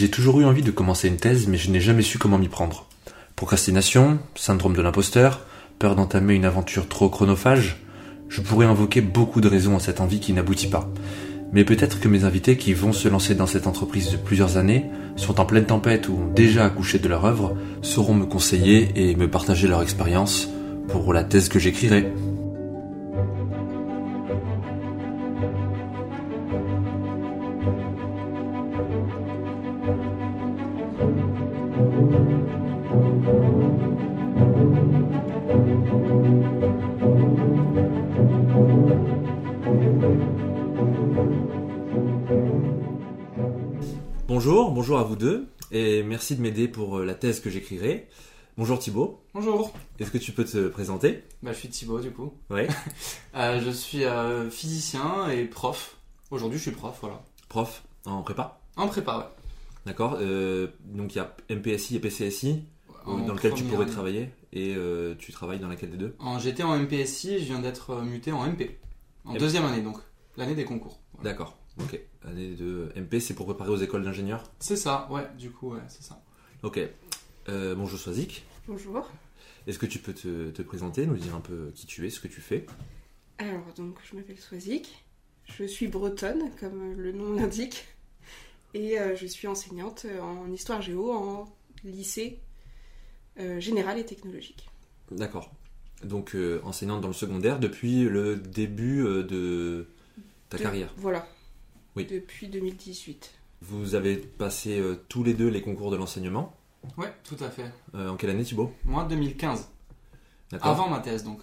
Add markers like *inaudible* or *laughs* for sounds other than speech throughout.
J'ai toujours eu envie de commencer une thèse, mais je n'ai jamais su comment m'y prendre. Procrastination, syndrome de l'imposteur, peur d'entamer une aventure trop chronophage, je pourrais invoquer beaucoup de raisons à cette envie qui n'aboutit pas. Mais peut-être que mes invités qui vont se lancer dans cette entreprise de plusieurs années, sont en pleine tempête ou ont déjà accouché de leur œuvre, sauront me conseiller et me partager leur expérience pour la thèse que j'écrirai. Vous deux, et merci de m'aider pour euh, la thèse que j'écrirai. Bonjour Thibaut, Bonjour, est-ce que tu peux te présenter? Bah, je suis Thibaut du coup. Ouais. *laughs* Euh, je suis euh, physicien et prof. Aujourd'hui je suis prof, voilà. Prof en prépa? En prépa, ouais. D'accord, euh, donc il y a MPSI et PCSI dans lequel tu pourrais année. travailler, et tu travailles dans laquelle des deux? J'étais en MPSI, je viens d'être muté en MP. En deuxième année donc, l'année des concours. Voilà. D'accord, ok. Année de MP, c'est pour préparer aux écoles d'ingénieurs C'est ça, ouais, du coup, ouais, c'est ça. Ok. Euh, bonjour Soazic, Bonjour. est-ce que tu peux te, te présenter, nous dire un peu qui tu es, ce que tu fais? Alors, donc, je m'appelle Swazik. Je suis bretonne, comme le nom l'indique. Et euh, je suis enseignante en histoire géo en lycée euh, général et technologique. D'accord. Donc euh, enseignante dans le secondaire depuis le début euh, de ta De- carrière. Voilà. Oui. Depuis 2018. Vous avez passé euh, tous les deux les concours de l'enseignement. Ouais, tout à fait. Euh, en quelle année Thibaut Moi 2015, D'accord. avant ma thèse donc.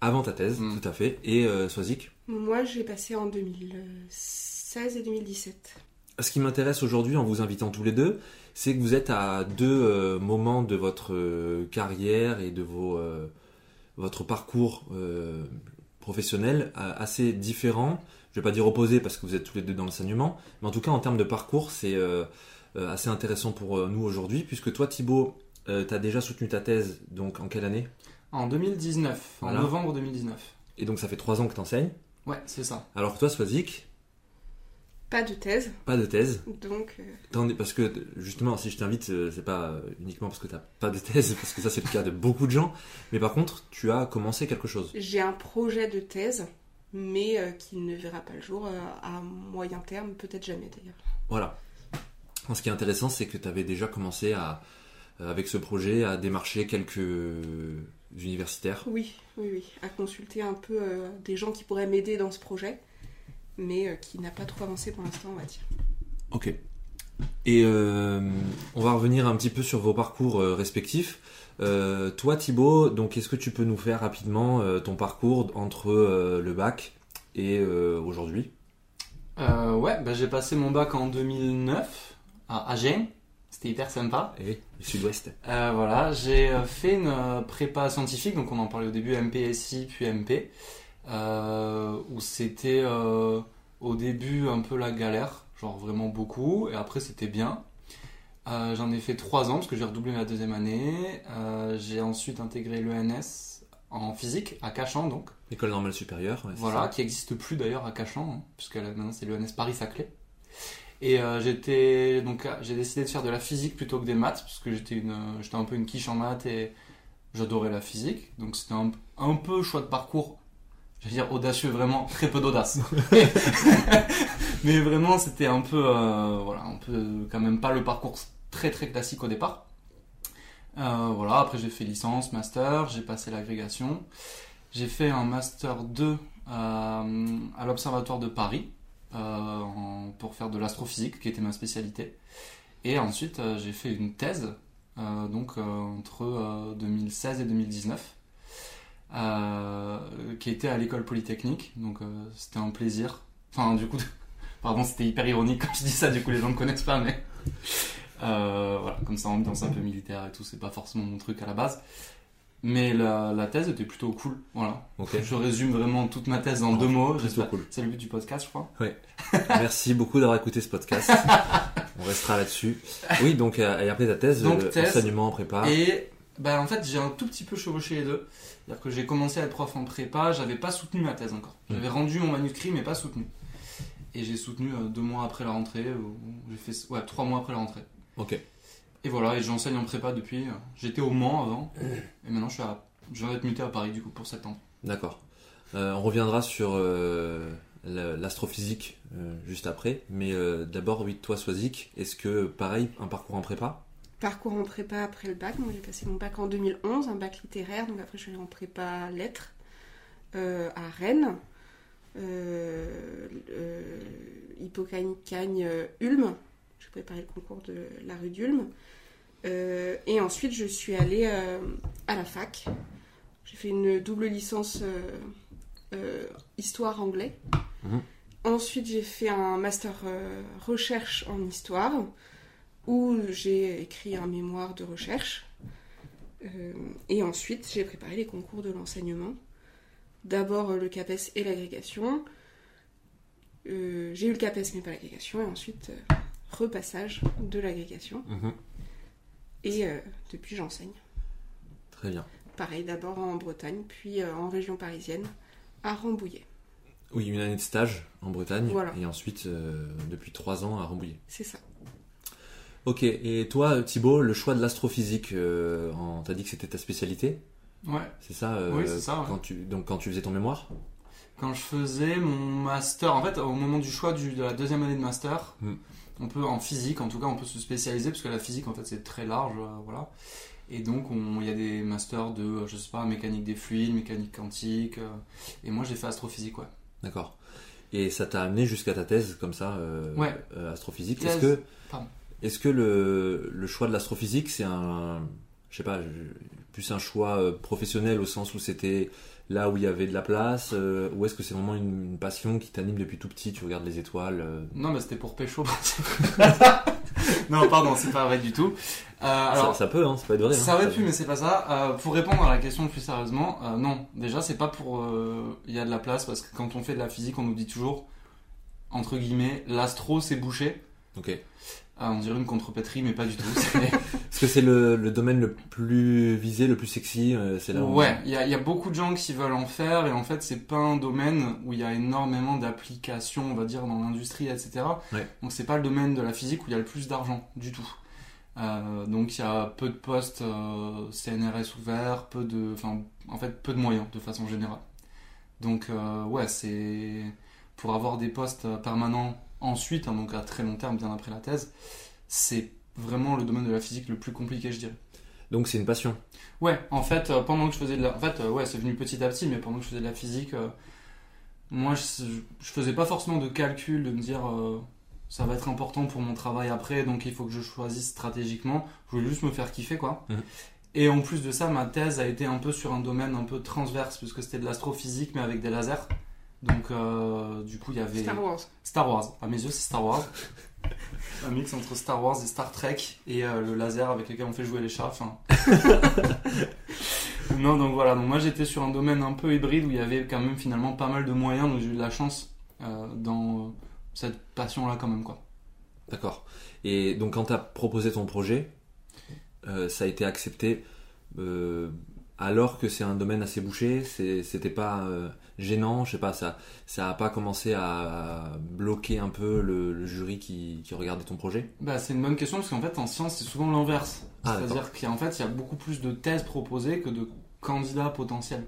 Avant ta thèse, Mm. tout à fait. Et euh, Soazic Moi, j'ai passé en 2016 et 2017. Ce qui m'intéresse aujourd'hui en vous invitant tous les deux, c'est que vous êtes à deux euh, moments de votre euh, carrière et de vos, euh, votre parcours euh, professionnel euh, assez différents. Je vais pas dire opposés parce que vous êtes tous les deux dans l'enseignement, mais en tout cas en termes de parcours, c'est euh, euh, assez intéressant pour euh, nous aujourd'hui, puisque toi Thibaut, tu as déjà soutenu ta thèse, donc en quelle année? En 2019, Voilà. en novembre 2019. Et donc ça fait trois ans que tu enseignes. Ouais, c'est ça. Alors que toi Swazik, Pas de thèse, pas de thèse. donc euh, Parce que justement, si je t'invite, euh, c'est pas euh, uniquement parce que t'as pas de thèse, *laughs* parce que ça c'est le cas de beaucoup de gens, mais par contre, tu as commencé quelque chose. j'ai un projet de thèse, mais euh, qui ne verra pas le jour euh, à moyen terme, peut-être jamais d'ailleurs. Voilà. Ce qui est intéressant, c'est que tu avais déjà commencé à, euh, avec ce projet à démarcher quelques universitaires. Oui, oui, oui, à consulter un peu euh, des gens qui pourraient m'aider dans ce projet, mais qui n'a pas trop avancé pour l'instant, on va dire. Ok. Et euh, on va revenir un petit peu sur vos parcours euh, respectifs. Euh, toi, Thibaut, donc est-ce que tu peux nous faire rapidement ton parcours entre le bac et aujourd'hui? Ouais, bah, j'ai passé mon bac en 2009 à Agen. C'était hyper sympa. Et le Sud-Ouest. Voilà, j'ai fait une prépa scientifique, donc on en parlait au début, MPSI puis MP, où c'était au début un peu la galère, genre vraiment beaucoup, et après c'était bien. Euh, J'en ai fait trois ans parce que j'ai redoublé ma deuxième année. Euh, j'ai ensuite intégré l'ENS en physique à Cachan donc. École normale supérieure. ouais, Voilà, ça. qui n'existe plus d'ailleurs à Cachan, hein, puisque là, maintenant c'est l'ENS Paris-Saclay. Et euh, j'étais donc euh, j'ai décidé de faire de la physique plutôt que des maths, parce que j'étais un peu une quiche en maths et j'adorais la physique. Donc c'était un, un peu choix de parcours, je veux dire audacieux, vraiment très peu d'audace. *laughs* *laughs* Mais vraiment c'était un peu euh, voilà un peu quand même pas le parcours très très classique au départ. Euh, voilà, après j'ai fait licence, master, j'ai passé l'agrégation. J'ai fait un master 2 euh, à l'Observatoire de Paris pour faire de l'astrophysique, qui était ma spécialité. Et ensuite, j'ai fait une thèse, donc entre euh, 2016 et 2019, euh, qui était à l'école polytechnique. Donc c'était un plaisir. Enfin, du coup, pardon, c'était hyper ironique quand je dis ça, du coup les gens ne connaissent pas, mais euh, voilà, comme ça, ambiance un peu militaire et tout, c'est pas forcément mon truc à la base. Mais la, la thèse était plutôt cool, voilà. Ok. Je résume vraiment toute ma thèse en deux mots. Cool. C'est le but du podcast, je crois. Merci beaucoup d'avoir écouté ce podcast. *laughs* On restera là-dessus. Oui, donc euh, et après ta thèse, Donc, euh, thèse. enseignement en prépa. Et bah, en fait, j'ai un tout petit peu chevauché les deux. C'est-à-dire que j'ai commencé à être prof en prépa, j'avais pas soutenu ma thèse encore. J'avais rendu mon manuscrit, mais pas soutenu. Et j'ai soutenu euh, deux mois après la rentrée, ou j'ai fait ouais trois mois après la rentrée. Ok. Et voilà, et j'enseigne en prépa depuis. euh, J'étais au Mans avant, et maintenant je suis à, je viens d'être muté à Paris du coup pour septembre. D'accord. Euh, on reviendra sur euh, la- l'astrophysique euh, juste après. Mais euh, d'abord, oui, toi, Swazik, est-ce que, pareil, un parcours en prépa? Parcours en prépa après le bac. Moi, j'ai passé mon bac en 2011, un bac littéraire. Donc après, je suis allée en prépa lettres euh, à Rennes. Euh, euh, Hippocagne euh, Ulm. J'ai préparé le concours de la rue d'Ulm. Euh, et ensuite, je suis allée à la fac. J'ai fait une double licence histoire anglais. Mhm. Ensuite, j'ai fait un master recherche en histoire où j'ai écrit un mémoire de recherche. Euh, et ensuite, j'ai préparé les concours de l'enseignement. D'abord euh, le CAPES et l'agrégation. Euh, j'ai eu le CAPES mais pas l'agrégation. Et ensuite, euh, repassage de l'agrégation. Mhm. Et euh, depuis, j'enseigne. Très bien. Pareil, d'abord en Bretagne, puis en région parisienne, à Rambouillet. Oui, une année de stage en Bretagne. Voilà. Et ensuite, depuis trois ans, à Rambouillet. C'est ça. Ok. Et toi, Thibaut, le choix de l'astrophysique, en- t'as dit que c'était ta spécialité? Ouais. C'est ça euh, Oui, c'est ça, ouais. Quand tu, donc, quand tu faisais ton mémoire Quand je faisais mon master, en fait, au moment du choix du- de la deuxième année de master, Hmm. on peut, en physique, en tout cas, on peut se spécialiser parce que la physique, en fait, c'est très large, euh, voilà. Et donc, on- il y a des masters de, euh, je sais pas, mécanique des fluides, mécanique quantique. euh, et moi, j'ai fait astrophysique, ouais. D'accord. Et ça t'a amené jusqu'à ta thèse, comme ça, Ouais. astrophysique. Est-ce que, est-ce que le, le choix de l'astrophysique, c'est un, je sais pas, plus un choix euh, professionnel au sens où c'était là où il y avait de la place, euh, ou est-ce que c'est vraiment une, une passion qui t'anime depuis tout petit, tu regardes les étoiles euh, Non, mais c'était pour pécho. *laughs* non, pardon, c'est pas vrai du tout. Euh, alors, ça, ça peut, hein, c'est pas de vrai. Ça hein, aurait pu, mais c'est pas ça. Pour répondre à la question plus sérieusement, non. Déjà, c'est pas pour. Il y a de la place parce que quand on fait de la physique, on nous dit toujours, entre guillemets, l'astro c'est bouché. Ok. Euh, on dirait une contrepétrie, mais pas du tout. *laughs* Est-ce que c'est le, le domaine le plus visé, le plus sexy euh, C'est là où- ouais, il y a, il y a beaucoup de gens qui veulent en faire, et en fait, c'est pas un domaine où il y a énormément d'applications, on va dire, dans l'industrie, etc. Ouais. Donc, c'est pas le domaine de la physique où il y a le plus d'argent, du tout. Euh, donc, il y a peu de postes euh, CNRS ouverts, peu de. Enfin, en fait, peu de moyens, de façon générale. Donc, euh, ouais, c'est. Pour avoir des postes permanents ensuite, hein, donc à très long terme, bien après la thèse, c'est vraiment le domaine de la physique le plus compliqué, je dirais. Donc c'est une passion. Ouais, en fait, euh, pendant que je faisais de la... En fait, euh, ouais, c'est venu petit à petit, mais pendant que je faisais de la physique, euh, moi, je, je faisais pas forcément de calcul, de me dire, ça va être important pour mon travail après, donc il faut que je choisisse stratégiquement. Je voulais juste me faire kiffer, quoi. Mhm. Et en plus de ça, ma thèse a été un peu sur un domaine un peu transverse, puisque c'était de l'astrophysique, mais avec des lasers. Donc, euh, du coup, il y avait... Star Wars. Star Wars. À mes yeux, c'est Star Wars. Un mix entre Star Wars et Star Trek et euh, le laser avec lequel on fait jouer les chats. Enfin. *laughs* non, donc voilà. Donc moi, j'étais sur un domaine un peu hybride où il y avait quand même finalement pas mal de moyens. Donc j'ai eu de la chance euh, dans euh, cette passion-là, quand même, quoi. D'accord. Et donc quand tu as proposé ton projet, euh, ça a été accepté euh, alors que c'est un domaine assez bouché, c'est- c'était pas euh, gênant, je sais pas, ça ça a pas commencé à bloquer un peu le, le jury qui, qui regardait ton projet? Bah, c'est une bonne question parce qu'en fait, en sciences, c'est souvent l'inverse. Ah, C'est-à-dire qu'en fait, il y a beaucoup plus de thèses proposées que de candidats potentiels.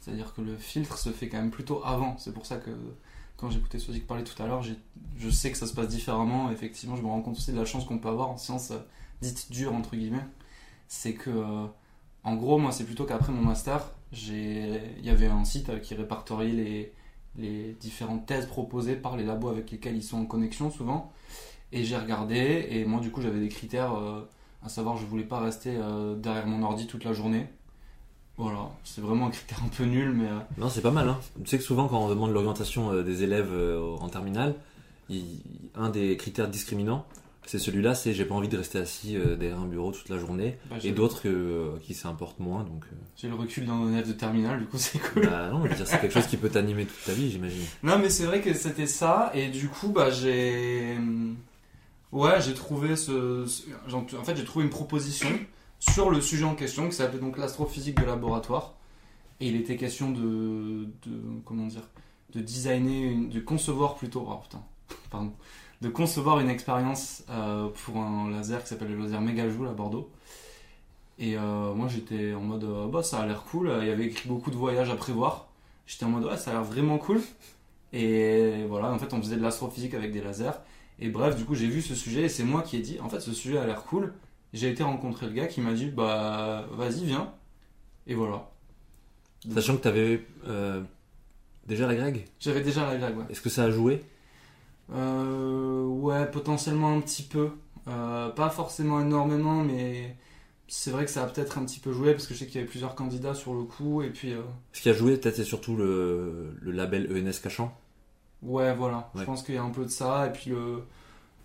C'est-à-dire que le filtre se fait quand même plutôt avant. C'est pour ça que quand j'écoutais Sozik parler tout à l'heure, je sais que ça se passe différemment. Effectivement, je me rends compte aussi de la chance qu'on peut avoir en sciences euh, dites dures, entre guillemets. C'est que, euh, en gros, moi, c'est plutôt qu'après mon master, il y avait un site euh, qui répertoriait les, les différentes thèses proposées par les labos avec lesquels ils sont en connexion souvent. Et j'ai regardé, et moi, du coup, j'avais des critères, euh, à savoir, je voulais pas rester euh, derrière mon ordi toute la journée. Voilà, c'est vraiment un critère un peu nul, mais. Non, c'est pas mal. Hein. Tu sais que souvent, quand on demande l'orientation des élèves en terminale, un des critères discriminants, c'est celui-là c'est j'ai pas envie de rester assis euh, derrière un bureau toute la journée. bah, Et d'autres euh, qui s'importent moins. Donc, euh, J'ai le recul d'un élève de terminale, du coup, *laughs* c'est cool. bah, non, je veux dire, c'est quelque chose qui peut t'animer toute ta vie, j'imagine. Non, mais c'est vrai que c'était ça, et du coup, bah, j'ai. Ouais, j'ai trouvé ce. ce- En fait, j'ai trouvé une proposition sur le sujet en question qui s'appelait donc l'astrophysique de laboratoire. Et il était question de. de comment dire de designer, une- de concevoir plutôt, oh putain, pardon, de concevoir une expérience euh, pour un laser qui s'appelle le laser Megajoule à Bordeaux. Et euh, moi j'étais en mode, euh, bah ça a l'air cool, il y avait écrit beaucoup de voyages à prévoir. J'étais en mode, ouais, ça a l'air vraiment cool. Et voilà, en fait on faisait de l'astrophysique avec des lasers. Et bref, du coup j'ai vu ce sujet et c'est moi qui ai dit, en fait ce sujet a l'air cool. J'ai été rencontrer le gars qui m'a dit, bah vas-y, viens. Et voilà. Sachant que tu avais déjà la Greg, J'avais déjà la blague, ouais. est-ce que ça a joué? Ouais, potentiellement un petit peu. Euh, pas forcément énormément, mais c'est vrai que ça a peut-être un petit peu joué parce que je sais qu'il y avait plusieurs candidats sur le coup. Et puis, euh, Ce qui a joué, peut-être, c'est surtout le, le label ENS Cachan. ouais, voilà. Je pense qu'il y a un peu de ça. Et puis le,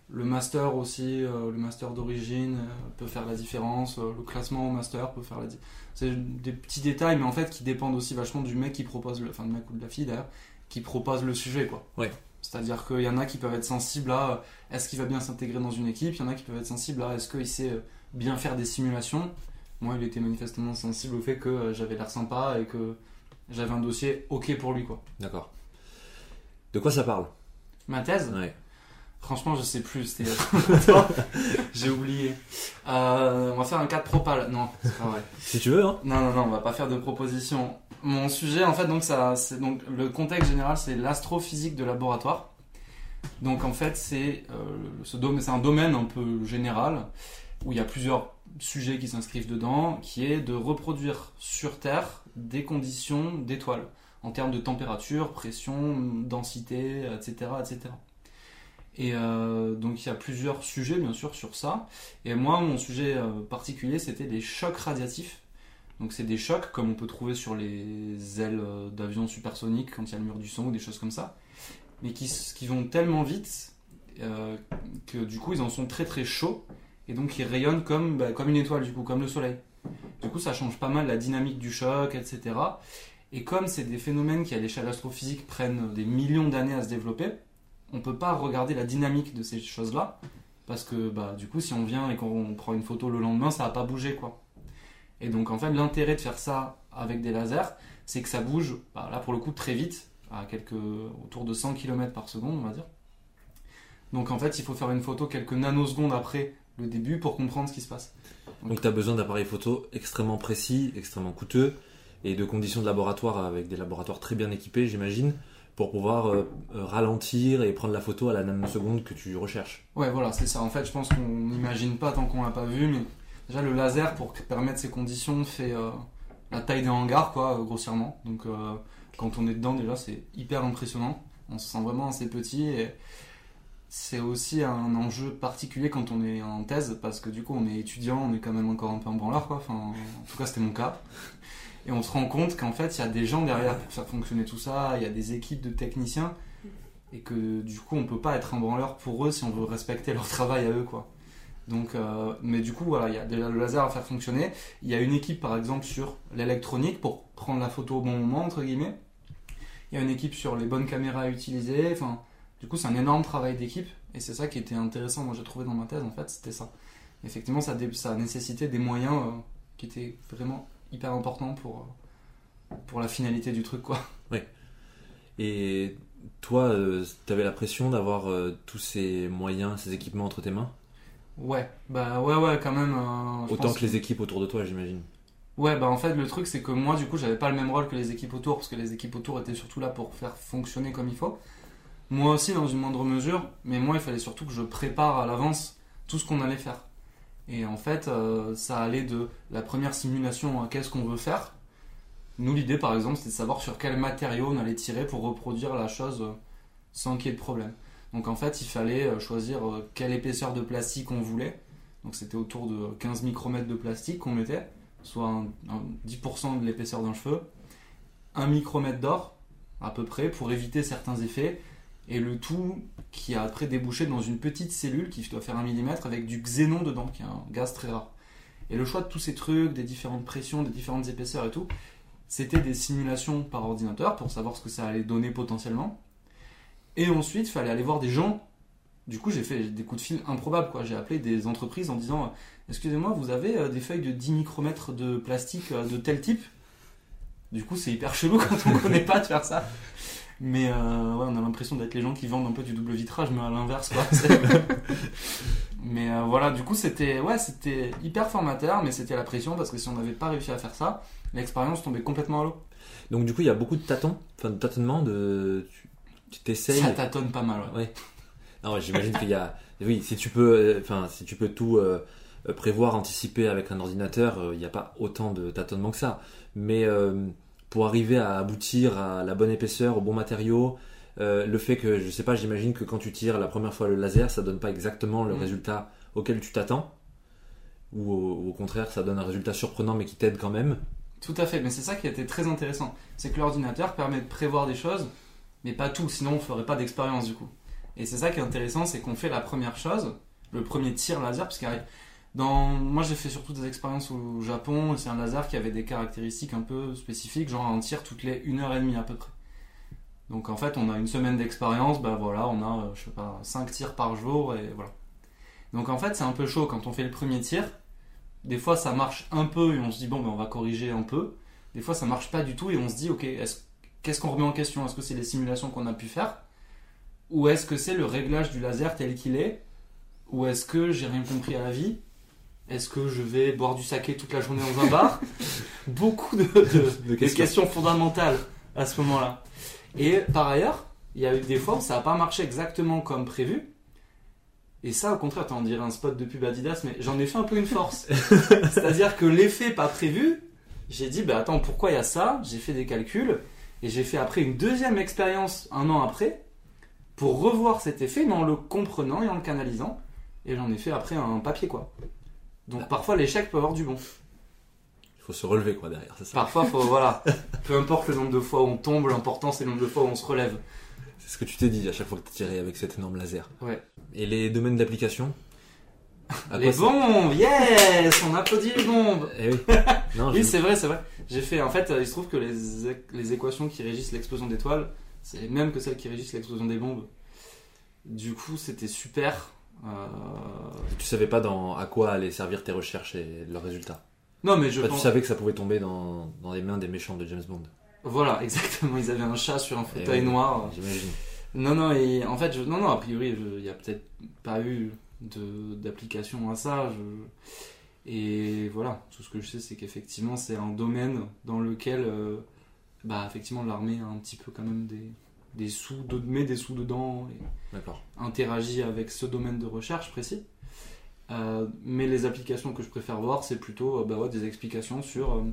le master aussi, euh, le master d'origine euh, peut faire la différence. Euh, le classement au master peut faire la différence. C'est des petits détails, mais en fait qui dépendent aussi vachement du mec qui propose, le, enfin du mec ou de la fille d'ailleurs, qui propose le sujet, quoi. Ouais. C'est-à-dire qu'il y en a qui peuvent être sensibles à euh, est-ce qu'il va bien s'intégrer dans une équipe, il y en a qui peuvent être sensibles à est-ce qu'il sait euh, bien faire des simulations? Moi, il était manifestement sensible au fait que euh, j'avais l'air sympa et que j'avais un dossier ok pour lui, quoi. D'accord. De quoi ça parle? Ma thèse, Ouais. franchement, je sais plus, *laughs* *laughs* j'ai oublié. Euh, on va faire un cas de propal. Non, c'est pas vrai. Si tu veux, hein Non, non, non, on va pas faire de proposition. Mon sujet, en fait, donc ça, c'est donc le contexte général, c'est l'astrophysique de laboratoire. Donc en fait, c'est euh, c'est un domaine un peu général où il y a plusieurs sujets qui s'inscrivent dedans, qui est de reproduire sur Terre des conditions d'étoiles en termes de température, pression, densité, etc., etc. Et euh, donc il y a plusieurs sujets bien sûr sur ça. Et moi, mon sujet euh, particulier, c'était les chocs radiatifs. Donc c'est des chocs comme on peut trouver sur les ailes euh, d'avions supersoniques quand il y a le mur du son ou des choses comme ça, mais qui, vont tellement vite euh, que du coup ils en sont très très chauds et donc ils rayonnent comme, bah, comme une étoile du coup, comme le soleil. Du coup ça change pas mal la dynamique du choc, etc. Et comme c'est des phénomènes qui à l'échelle astrophysique prennent des millions d'années à se développer, on peut pas regarder la dynamique de ces choses-là parce que bah, du coup si on vient et qu'on prend une photo le lendemain ça va pas bouger quoi. Et donc en fait l'intérêt de faire ça avec des lasers, c'est que ça bouge, bah, là pour le coup très vite, à quelques autour de 100 km par seconde on va dire. Donc en fait il faut faire une photo quelques nanosecondes après le début pour comprendre ce qui se passe. Donc tu as besoin d'appareils photo extrêmement précis, extrêmement coûteux, et de conditions de laboratoire avec des laboratoires très bien équipés, j'imagine, pour pouvoir euh, euh, ralentir et prendre la photo à la nanoseconde que tu recherches. Ouais voilà c'est ça. En fait je pense qu'on n'imagine pas tant qu'on l'a pas vu, mais déjà le laser pour permettre ces conditions fait euh, la taille d'un hangar quoi euh, grossièrement. Donc euh, quand on est dedans déjà c'est hyper impressionnant. On se sent vraiment assez petit et c'est aussi un enjeu particulier quand on est en thèse parce que du coup on est étudiant, on est quand même encore un peu en branleur quoi. Enfin, en tout cas c'était mon cas. Et on se rend compte qu'en fait il y a des gens derrière pour faire fonctionner tout ça, il y a des équipes de techniciens et que du coup on peut pas être un branleur pour eux si on veut respecter leur travail à eux quoi. Donc, euh, mais du coup voilà, il y a déjà le laser à faire fonctionner. Il y a une équipe par exemple sur l'électronique pour prendre la photo au bon moment entre guillemets. Il y a une équipe sur les bonnes caméras à utiliser. Enfin, du coup c'est un énorme travail d'équipe et c'est ça qui était intéressant. Moi j'ai trouvé dans ma thèse en fait c'était ça. Effectivement ça, nécessitait des moyens euh, qui étaient vraiment hyper importants pour euh, pour la finalité du truc quoi. Et toi, tu avais la pression d'avoir euh, tous ces moyens, ces équipements entre tes mains? Ouais, bah ouais ouais quand même. euh, je Autant pense que les équipes autour de toi, j'imagine. Ouais, bah en fait, le truc, c'est que moi, du coup, j'avais pas le même rôle que les équipes autour, parce que les équipes autour étaient surtout là pour faire fonctionner comme il faut. Moi aussi, dans une moindre mesure, mais moi, il fallait surtout que je prépare à l'avance tout ce qu'on allait faire. Et en fait, euh, ça allait de la première simulation à qu'est-ce qu'on veut faire. Nous, l'idée, par exemple, c'était de savoir sur quel matériau on allait tirer pour reproduire la chose euh, sans qu'il y ait de problème. Donc en fait, il fallait euh, choisir euh, quelle épaisseur de plastique on voulait. Donc c'était autour de 15 micromètres de plastique qu'on mettait soit un- un 10% de l'épaisseur d'un cheveu, un micromètre d'or à peu près pour éviter certains effets, et le tout qui a après débouché dans une petite cellule qui doit faire un millimètre avec du xénon dedans, qui est un gaz très rare. Et le choix de tous ces trucs, des différentes pressions, des différentes épaisseurs et tout, c'était des simulations par ordinateur pour savoir ce que ça allait donner potentiellement. Et ensuite, il fallait aller voir des gens. Du coup, j'ai fait des coups de fil improbables. J'ai appelé des entreprises en disant Excusez-moi, vous avez euh, des feuilles de 10 micromètres de plastique euh, de tel type? Du coup, c'est hyper chelou *laughs* quand on connaît pas de faire ça. Mais euh, ouais, on a l'impression d'être les gens qui vendent un peu du double vitrage, mais à l'inverse, *laughs* mais voilà, du coup, c'était ouais, hyper formateur, mais c'était la pression parce que si on n'avait pas réussi à faire ça, l'expérience tombait complètement à l'eau. Donc du coup, il y a beaucoup de tâtons, de tâtonnements, de tu t'essayes. Ça tâtonne pas mal, ouais. Ouais. Non, j'imagine qu'il y a. Oui, si tu peux, euh, enfin, si tu peux tout euh, euh, prévoir, anticiper avec un ordinateur, euh, il n'y a pas autant de tâtonnements que ça. Mais euh, pour arriver à aboutir à la bonne épaisseur, au bon matériau, le fait que, je sais pas, j'imagine que quand tu tires la première fois le laser, ça donne pas exactement le Mm. résultat auquel tu t'attends, ou au, ou au contraire, ça donne un résultat surprenant mais qui t'aide quand même. Tout à fait, mais c'est ça qui a été très intéressant. C'est que l'ordinateur permet de prévoir des choses, mais pas tout, sinon on ferait pas d'expérience du coup. Et c'est ça qui est intéressant, c'est qu'on fait la première chose, le premier tir laser, parce que dans... moi j'ai fait surtout des expériences au Japon, c'est un laser qui avait des caractéristiques un peu spécifiques, genre un tir toutes les 1 heure et demie à peu près. Donc en fait on a une semaine d'expérience, bah voilà, on a, euh, je sais pas, 5 tirs par jour, et voilà. Donc en fait c'est un peu chaud quand on fait le premier tir, des fois ça marche un peu et on se dit bon ben on va corriger un peu. Des fois ça marche pas du tout et on se dit ok est-ce- qu'est-ce qu'on remet en question? Est-ce que c'est les simulations qu'on a pu faire? Ou est-ce que c'est le réglage du laser tel qu'il est? Ou est-ce que j'ai rien compris à la vie? Est-ce que je vais boire du saké toute la journée dans un bar? *laughs* Beaucoup de, de- De des questions fondamentales à ce moment-là. Et par ailleurs, il y a eu des fois où ça n'a pas marché exactement comme prévu. Et ça, au contraire, on dirait un spot de pub Adidas, mais j'en ai fait un peu une force. *laughs* C'est-à-dire que l'effet pas prévu, j'ai dit, bah attends, pourquoi il y a ça? J'ai fait des calculs et j'ai fait après une deuxième expérience un an après pour revoir cet effet, mais en le comprenant et en le canalisant. Et j'en ai fait après un papier, quoi. Donc parfois l'échec peut avoir du bon. Il faut se relever quoi derrière, c'est ça. Parfois, faut, voilà. *laughs* Peu importe le nombre de fois où on tombe, l'important c'est le nombre de fois où on se relève. C'est ce que tu t'es dit à chaque fois que tu tiré avec cet énorme laser. Ouais. Et les domaines d'application? À les bombes, yes On applaudit les bombes Eh *laughs* oui. Je- c'est vrai, c'est vrai. J'ai fait, en fait, euh, il se trouve que les, les équations qui régissent l'explosion d'étoiles, c'est les mêmes que celles qui régissent l'explosion des bombes. Du coup, c'était super. Euh, tu savais pas dans, à quoi allaient servir tes recherches et leurs résultats. Non, mais je tu savais que ça pouvait tomber dans, dans les mains des méchants de James Bond, Voilà, *laughs* exactement. Ils avaient un chat sur un fauteuil oui. noir. j'imagine. Non, non, et en fait, je, non, non, a priori, je- il n'y a peut-être pas eu d'application à ça. je- et voilà, tout ce que je sais, c'est qu'effectivement, c'est un domaine dans lequel, euh, bah, effectivement, l'armée a un petit peu quand même des, des sous, de, met des sous dedans et interagit avec ce domaine de recherche précis. Euh, mais les applications que je préfère voir, c'est plutôt euh, bah ouais, des explications sur euh,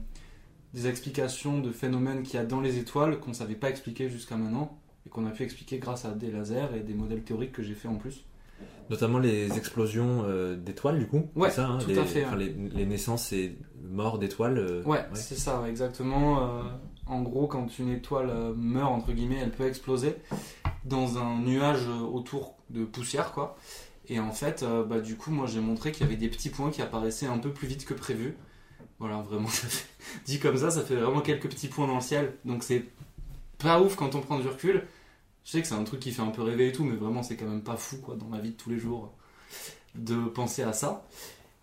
des explications de phénomènes qu'il y a dans les étoiles qu'on ne savait pas expliquer jusqu'à maintenant et qu'on a pu expliquer grâce à des lasers et des modèles théoriques que j'ai fait en plus. Notamment les explosions euh, d'étoiles, du coup. Ouais, c'est ça, hein, tout les, à fait, les, les naissances et morts d'étoiles. euh, Ouais, c'est ça, exactement. Euh, en gros, quand une étoile meurt, entre guillemets, elle peut exploser dans un nuage autour de poussière, quoi. Et en fait, bah, du coup, moi j'ai montré qu'il y avait des petits points qui apparaissaient un peu plus vite que prévu. Voilà, vraiment, *laughs* ça fait- dit comme ça, ça fait vraiment quelques petits points dans le ciel. Donc c'est pas ouf quand on prend du recul. Je sais que c'est un truc qui fait un peu rêver et tout, mais vraiment, c'est quand même pas fou, quoi, dans la vie de tous les jours, de penser à ça.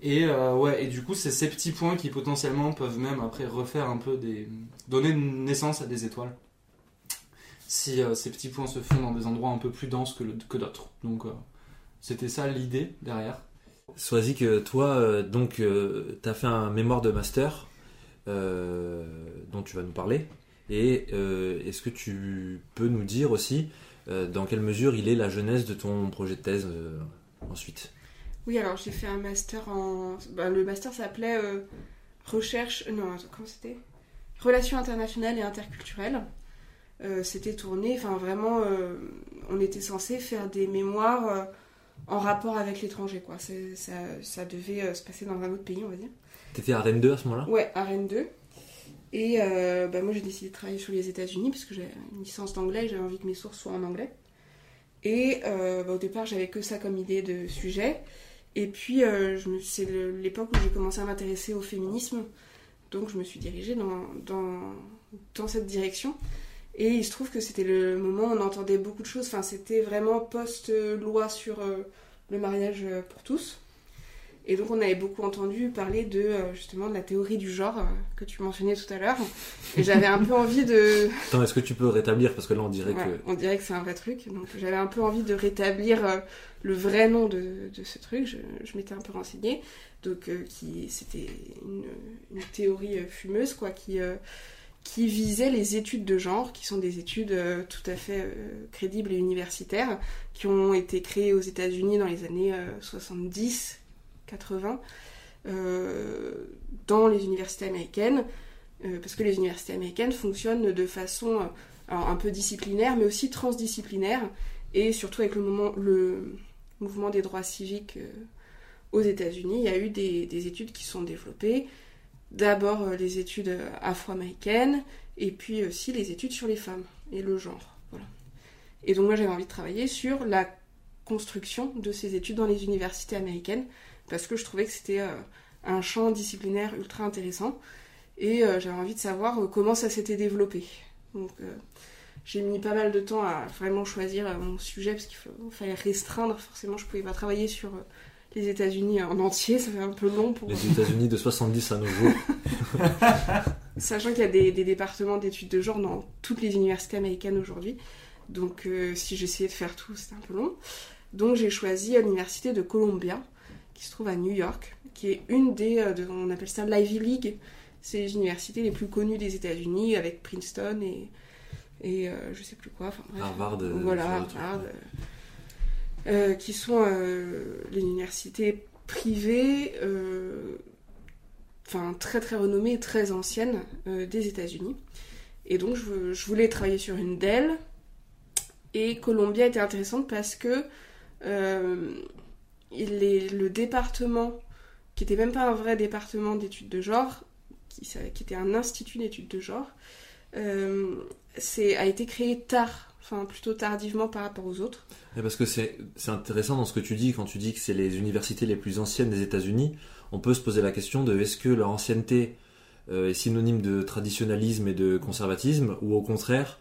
Et euh, ouais, et du coup, c'est ces petits points qui potentiellement peuvent même après refaire un peu des. donner naissance à des étoiles. Si euh, ces petits points se font dans des endroits un peu plus denses que, d'autres. Donc, euh, c'était ça l'idée derrière. Sois-y que toi, donc, tu as fait un mémoire de master dont tu vas nous parler. Et euh, est-ce que tu peux nous dire aussi euh, dans quelle mesure il est la genèse de ton projet de thèse euh, ensuite? Oui, alors j'ai fait un master en. bah, le master s'appelait Recherche. Non, comment c'était? Relations internationales et interculturelles. Euh, c'était tourné, enfin vraiment, euh, on était censé faire des mémoires euh, en rapport avec l'étranger, quoi. Ça, ça devait se passer dans un autre pays, on va dire. T'étais à Rennes 2 à ce moment-là? Ouais, à Rennes 2. Et euh, bah, moi, j'ai décidé de travailler sur les États-Unis parce que j'ai une licence d'anglais et j'avais envie que mes sources soient en anglais. Et euh, bah, au départ, j'avais que ça comme idée de sujet. Et puis, euh, c'est l'époque où j'ai commencé à m'intéresser au féminisme. Donc, je me suis dirigée dans, dans, dans cette direction. Et il se trouve que c'était le moment où on entendait beaucoup de choses. Enfin, c'était vraiment post-loi sur euh, le mariage pour tous. Et donc on avait beaucoup entendu parler de euh, justement de la théorie du genre euh, que tu mentionnais tout à l'heure. Et j'avais un peu envie de... *laughs* Attends, est-ce que tu peux rétablir? Parce que là, on dirait Ouais, que... On dirait que c'est un vrai truc. Donc j'avais un peu envie de rétablir euh, le vrai nom de, de ce truc. Je, je m'étais un peu renseignée. Donc euh, qui c'était une, une théorie fumeuse quoi, qui, euh, qui visait les études de genre, qui sont des études euh, tout à fait crédibles et universitaires, qui ont été créées aux États-Unis dans les années euh, 70, 80, euh, dans les universités américaines, euh, parce que les universités américaines fonctionnent de façon euh, un peu disciplinaire, mais aussi transdisciplinaire, et surtout avec le, moment, le mouvement des droits civiques aux États-Unis, il y a eu des, des études qui sont développées. D'abord les études afro-américaines, et puis aussi les études sur les femmes et le genre. Et donc moi j'avais envie de travailler sur la construction de ces études dans les universités américaines, parce que je trouvais que c'était euh, un champ disciplinaire ultra intéressant, et euh, j'avais envie de savoir euh, comment ça s'était développé. Donc j'ai mis pas mal de temps à vraiment choisir mon sujet, parce qu'il fallait restreindre, forcément je pouvais pas travailler sur les États-Unis en entier, ça fait un peu long pour... Les *laughs* États-Unis de 70 à nos jours. *laughs* Sachant qu'il y a des, des départements d'études de genre dans toutes les universités américaines aujourd'hui. Donc euh, si j'essayais de faire tout, c'était un peu long. Donc j'ai choisi l'université de Columbia, qui se trouve à New York, qui est une des, euh, de- on appelle ça l'Ivy League. C'est les universités les plus connues des États-Unis, avec Princeton et, et euh, je sais plus quoi. Enfin, bref. Harvard. euh, Voilà. Harvard, euh, qui sont euh, les universités privées, enfin très très renommées très anciennes des États-Unis. Et donc je, je voulais travailler sur une d'elles. Et Columbia était intéressante parce que le département, qui était même pas un vrai département d'études de genre, qui, était un institut d'études de genre, euh, a été créé tard, enfin plutôt tardivement par rapport aux autres. Parce que c'est intéressant dans ce que tu dis, quand tu dis que c'est les universités les plus anciennes des États-Unis, on peut se poser la question de est-ce que leur ancienneté euh, est synonyme de traditionnalisme et de conservatisme, ou au contraire,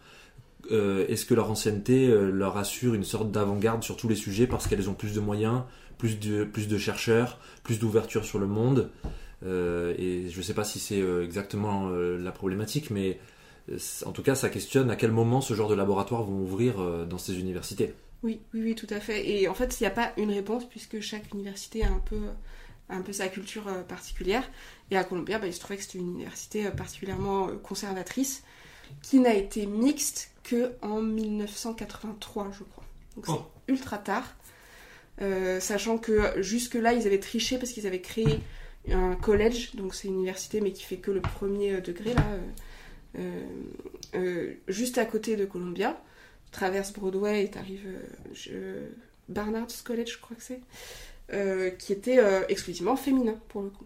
euh, est-ce que leur ancienneté leur assure une sorte d'avant-garde sur tous les sujets parce qu'elles ont plus de moyens, plus de, plus de chercheurs, plus d'ouverture sur le monde Euh, Et je ne sais pas si c'est euh, exactement euh, la problématique, mais en tout cas, ça questionne à quel moment ce genre de laboratoires vont ouvrir dans ces universités. Oui, oui, oui, tout à fait. Et en fait, il n'y a pas une réponse puisque chaque université a un peu, un peu sa culture particulière. Et à Columbia, bah, il se trouvait que c'était une université particulièrement conservatrice qui n'a été mixte que en 1983, je crois. Donc c'est Oh. ultra tard. Euh, sachant que jusque-là, ils avaient triché parce qu'ils avaient créé un collège, donc c'est une université mais qui fait que le premier euh, degré, là, euh, juste à côté de Columbia traverse Broadway et t'arrives euh, je- Barnard's College, je crois que c'est, euh, qui était euh, exclusivement féminin pour le coup.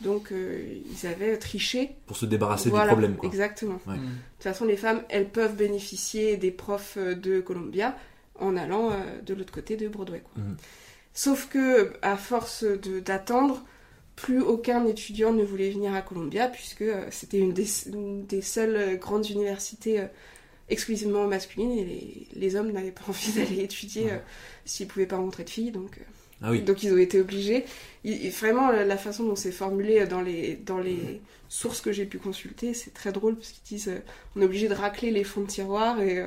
Donc euh, ils avaient triché. Pour se débarrasser Voilà, du problème. Quoi. Exactement. Ouais. Mm. De toute façon, les femmes, elles peuvent bénéficier des profs de Columbia en allant euh, de l'autre côté de Broadway. quoi. Mhm. Sauf que, à force d'attendre, plus aucun étudiant ne voulait venir à Columbia puisque euh, c'était une des, une des seules euh, grandes universités exclusivement masculines et les, les hommes n'avaient pas *laughs* envie d'aller étudier Ouais. s'ils pouvaient pas rencontrer de filles. Donc, Ah oui. donc ils ont été obligés. Il- vraiment, la façon dont c'est formulé dans les, dans les sources que j'ai pu consulter, c'est très drôle parce qu'ils disent euh, on est obligé de racler les fonds de tiroir et euh,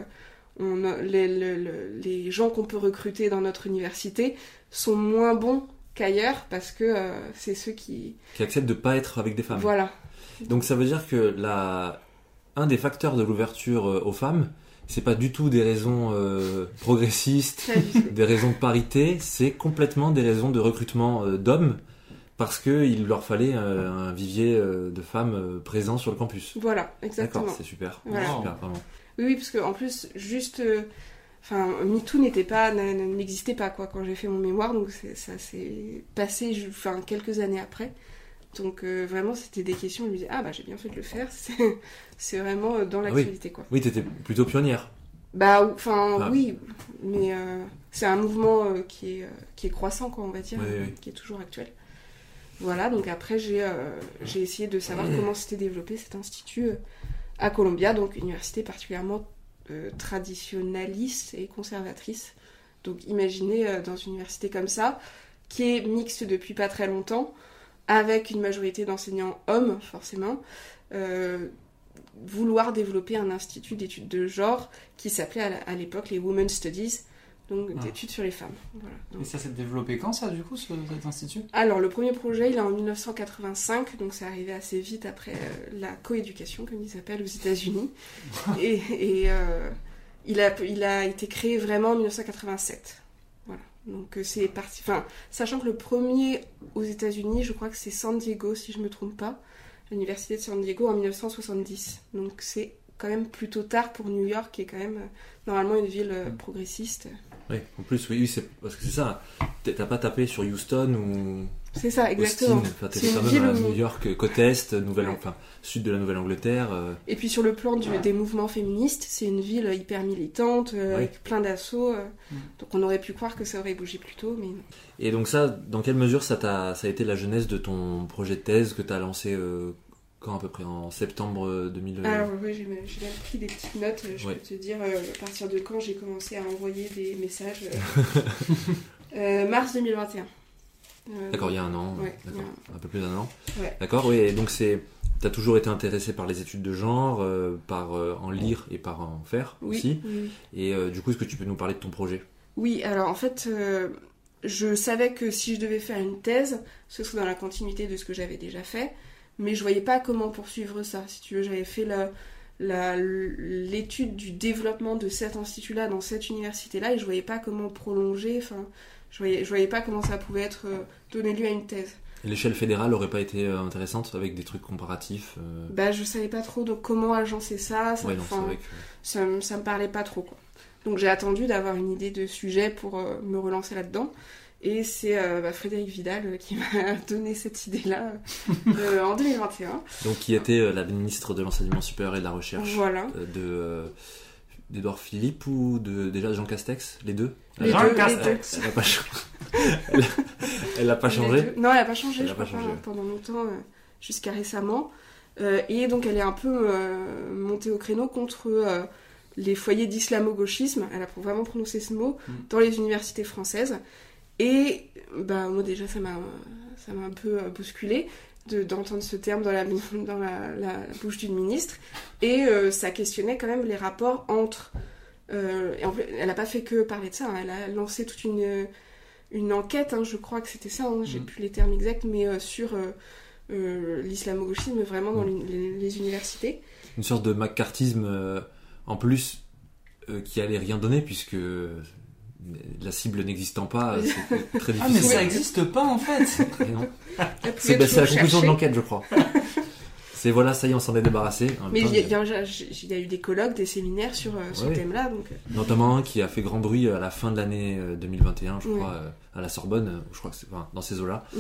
on a- les, le- le- les gens qu'on peut recruter dans notre université sont moins bons qu'ailleurs parce que euh, c'est ceux qui. Qui acceptent de pas être avec des femmes. Voilà. Donc ça veut dire que la... un des facteurs de l'ouverture euh, aux femmes, c'est pas du tout des raisons euh, progressistes, des raisons de parité, c'est complètement des raisons de recrutement euh, d'hommes parce qu'il leur fallait euh, un vivier de femmes présents sur le campus. Voilà, exactement. D'accord, c'est super. Voilà. C'est super, vraiment. Oui, oui, parce qu'en plus, juste. euh, Enfin, MeToo n'était pas, n'existait pas quoi quand j'ai fait mon mémoire, donc ça s'est passé enfin, quelques années après. Donc euh, vraiment, c'était des questions, je me disais, ah bah j'ai bien fait de le faire, *laughs* c'est vraiment euh, dans Ah oui. l'actualité quoi. Oui, t'étais plutôt pionnière. Bah, enfin, Ah. oui, mais euh, c'est un mouvement euh, qui, est, qui est croissant, quoi, on va dire, Oui, oui. qui est toujours actuel. Voilà, donc après, j'ai essayé de savoir comment s'était développé cet institut à Columbia, donc université particulièrement euh, traditionnaliste et conservatrice. Donc imaginez euh, dans une université comme ça, qui est mixte depuis pas très longtemps, avec une majorité d'enseignants hommes, forcément, euh, vouloir développer un institut d'études de genre qui s'appelait à l'époque les Women's Studies, donc Ah. d'études sur les femmes. Voilà. Donc- Et ça s'est développé quand ça, du coup, ce- cet institut? Alors, le premier projet, il est en 1985, donc c'est arrivé assez vite après euh, la coéducation, comme ils s'appellent aux États-Unis. *laughs* et et, euh, il, a, il a été créé vraiment en 1987. Voilà. Donc, euh, c'est parti. Enfin, sachant que le premier aux États-Unis, je crois que c'est San Diego, si je me trompe pas, l'université de San Diego en 1970. Donc, c'est quand même plutôt tard pour New York, qui est quand même normalement une ville euh, progressiste. Oui, en plus, oui, c'est parce que c'est ça. T'as pas tapé sur Houston ou C'est ça, exactement. Austin. Enfin, t'es quand même à où- New York, euh, côte est, Nouvelle, Ouais. enfin, sud de la Nouvelle-Angleterre. euh, Et puis sur le plan du- des mouvements féministes, c'est une ville hyper militante, euh, avec plein d'assauts. euh, Mm. Donc on aurait pu croire que ça aurait bougé plus tôt, mais non. Et donc ça, dans quelle mesure ça, t'a, ça a été la genèse de ton projet de thèse que tu as lancé euh, quand à peu près En septembre euh, 2000 Alors oui, j'ai même pris des petites notes. Je Ouais. peux te dire euh, à partir de quand j'ai commencé à envoyer des messages. euh, *laughs* euh, mars 2021. Euh, D'accord, il y a un an. Ouais, un peu plus d'un an. Ouais. D'accord, oui. Donc c'est, t'as toujours été intéressé par les études de genre, euh, par euh, en lire et par en faire oui, aussi. oui. Et euh, du coup, est-ce que tu peux nous parler de ton projet? Oui, alors en fait, euh, je savais que si je devais faire une thèse, ce serait dans la continuité de ce que j'avais déjà fait, mais je voyais pas comment poursuivre ça. Si tu veux, j'avais fait l'étude du développement de cet institut-là dans cette université-là et je voyais pas comment prolonger. Enfin, je voyais, je voyais pas comment ça pouvait être euh, donner lieu à une thèse. L'échelle fédérale aurait pas été euh, intéressante avec des trucs comparatifs euh, Bah, je savais pas trop donc comment agencer ça. ça Ouais, non, que. ça, me- ça me parlait pas trop quoi. Donc j'ai attendu d'avoir une idée de sujet pour euh, me relancer là-dedans. Et c'est euh, bah, Frédéric Vidal euh, qui *laughs* m'a donné cette idée-là euh, en 2021. Donc, qui était euh, la ministre de l'enseignement supérieur et de la recherche Voilà. euh, de euh, d'Edouard Philippe ou de déjà de Jean Castex, les deux? Les Jean deux, Castex. Elle a pas changé. elle, *laughs* a- elle a pas Les changé? deux. Non, elle a pas changé, Elle a je pas crois changé. pas, pendant longtemps, euh, jusqu'à récemment. Euh, et donc elle est un peu euh, montée au créneau contre euh, les foyers d'islamo-gauchisme, elle a vraiment prononcé ce mot, Mm. dans les universités françaises. Et bah, moi déjà ça m'a ça m'a un peu euh, bousculé de- d'entendre ce terme dans la, *laughs* dans la, la- la bouche d'une ministre. Et euh, ça questionnait quand même les rapports entre... euh, et en plus, elle n'a pas fait que parler de ça, hein, elle a lancé toute une une enquête, hein, je crois que c'était ça, hein, j'ai Mhm. plus les termes exacts, mais euh, sur l'islamo-gauchisme vraiment dans Mhm. les, universités. Une sorte de McCarthyisme euh, en plus qui allait rien donner puisque la cible n'existant pas, c'est très *laughs* Ah, mais difficile. ça existe pas en fait *laughs* Et non. Elle C'est bah, la conclusion de l'enquête, je crois. *laughs* C'est voilà, ça y est, on s'en est débarrassé. En Mais il y, a, y y eu des colloques, des séminaires sur euh, ce Ouais. thème-là, donc euh, Notamment un qui a fait grand bruit à la fin de l'année euh, 2021, je Ouais. crois, euh, à la Sorbonne, euh, je crois que c'est enfin, dans ces eaux-là. Mm.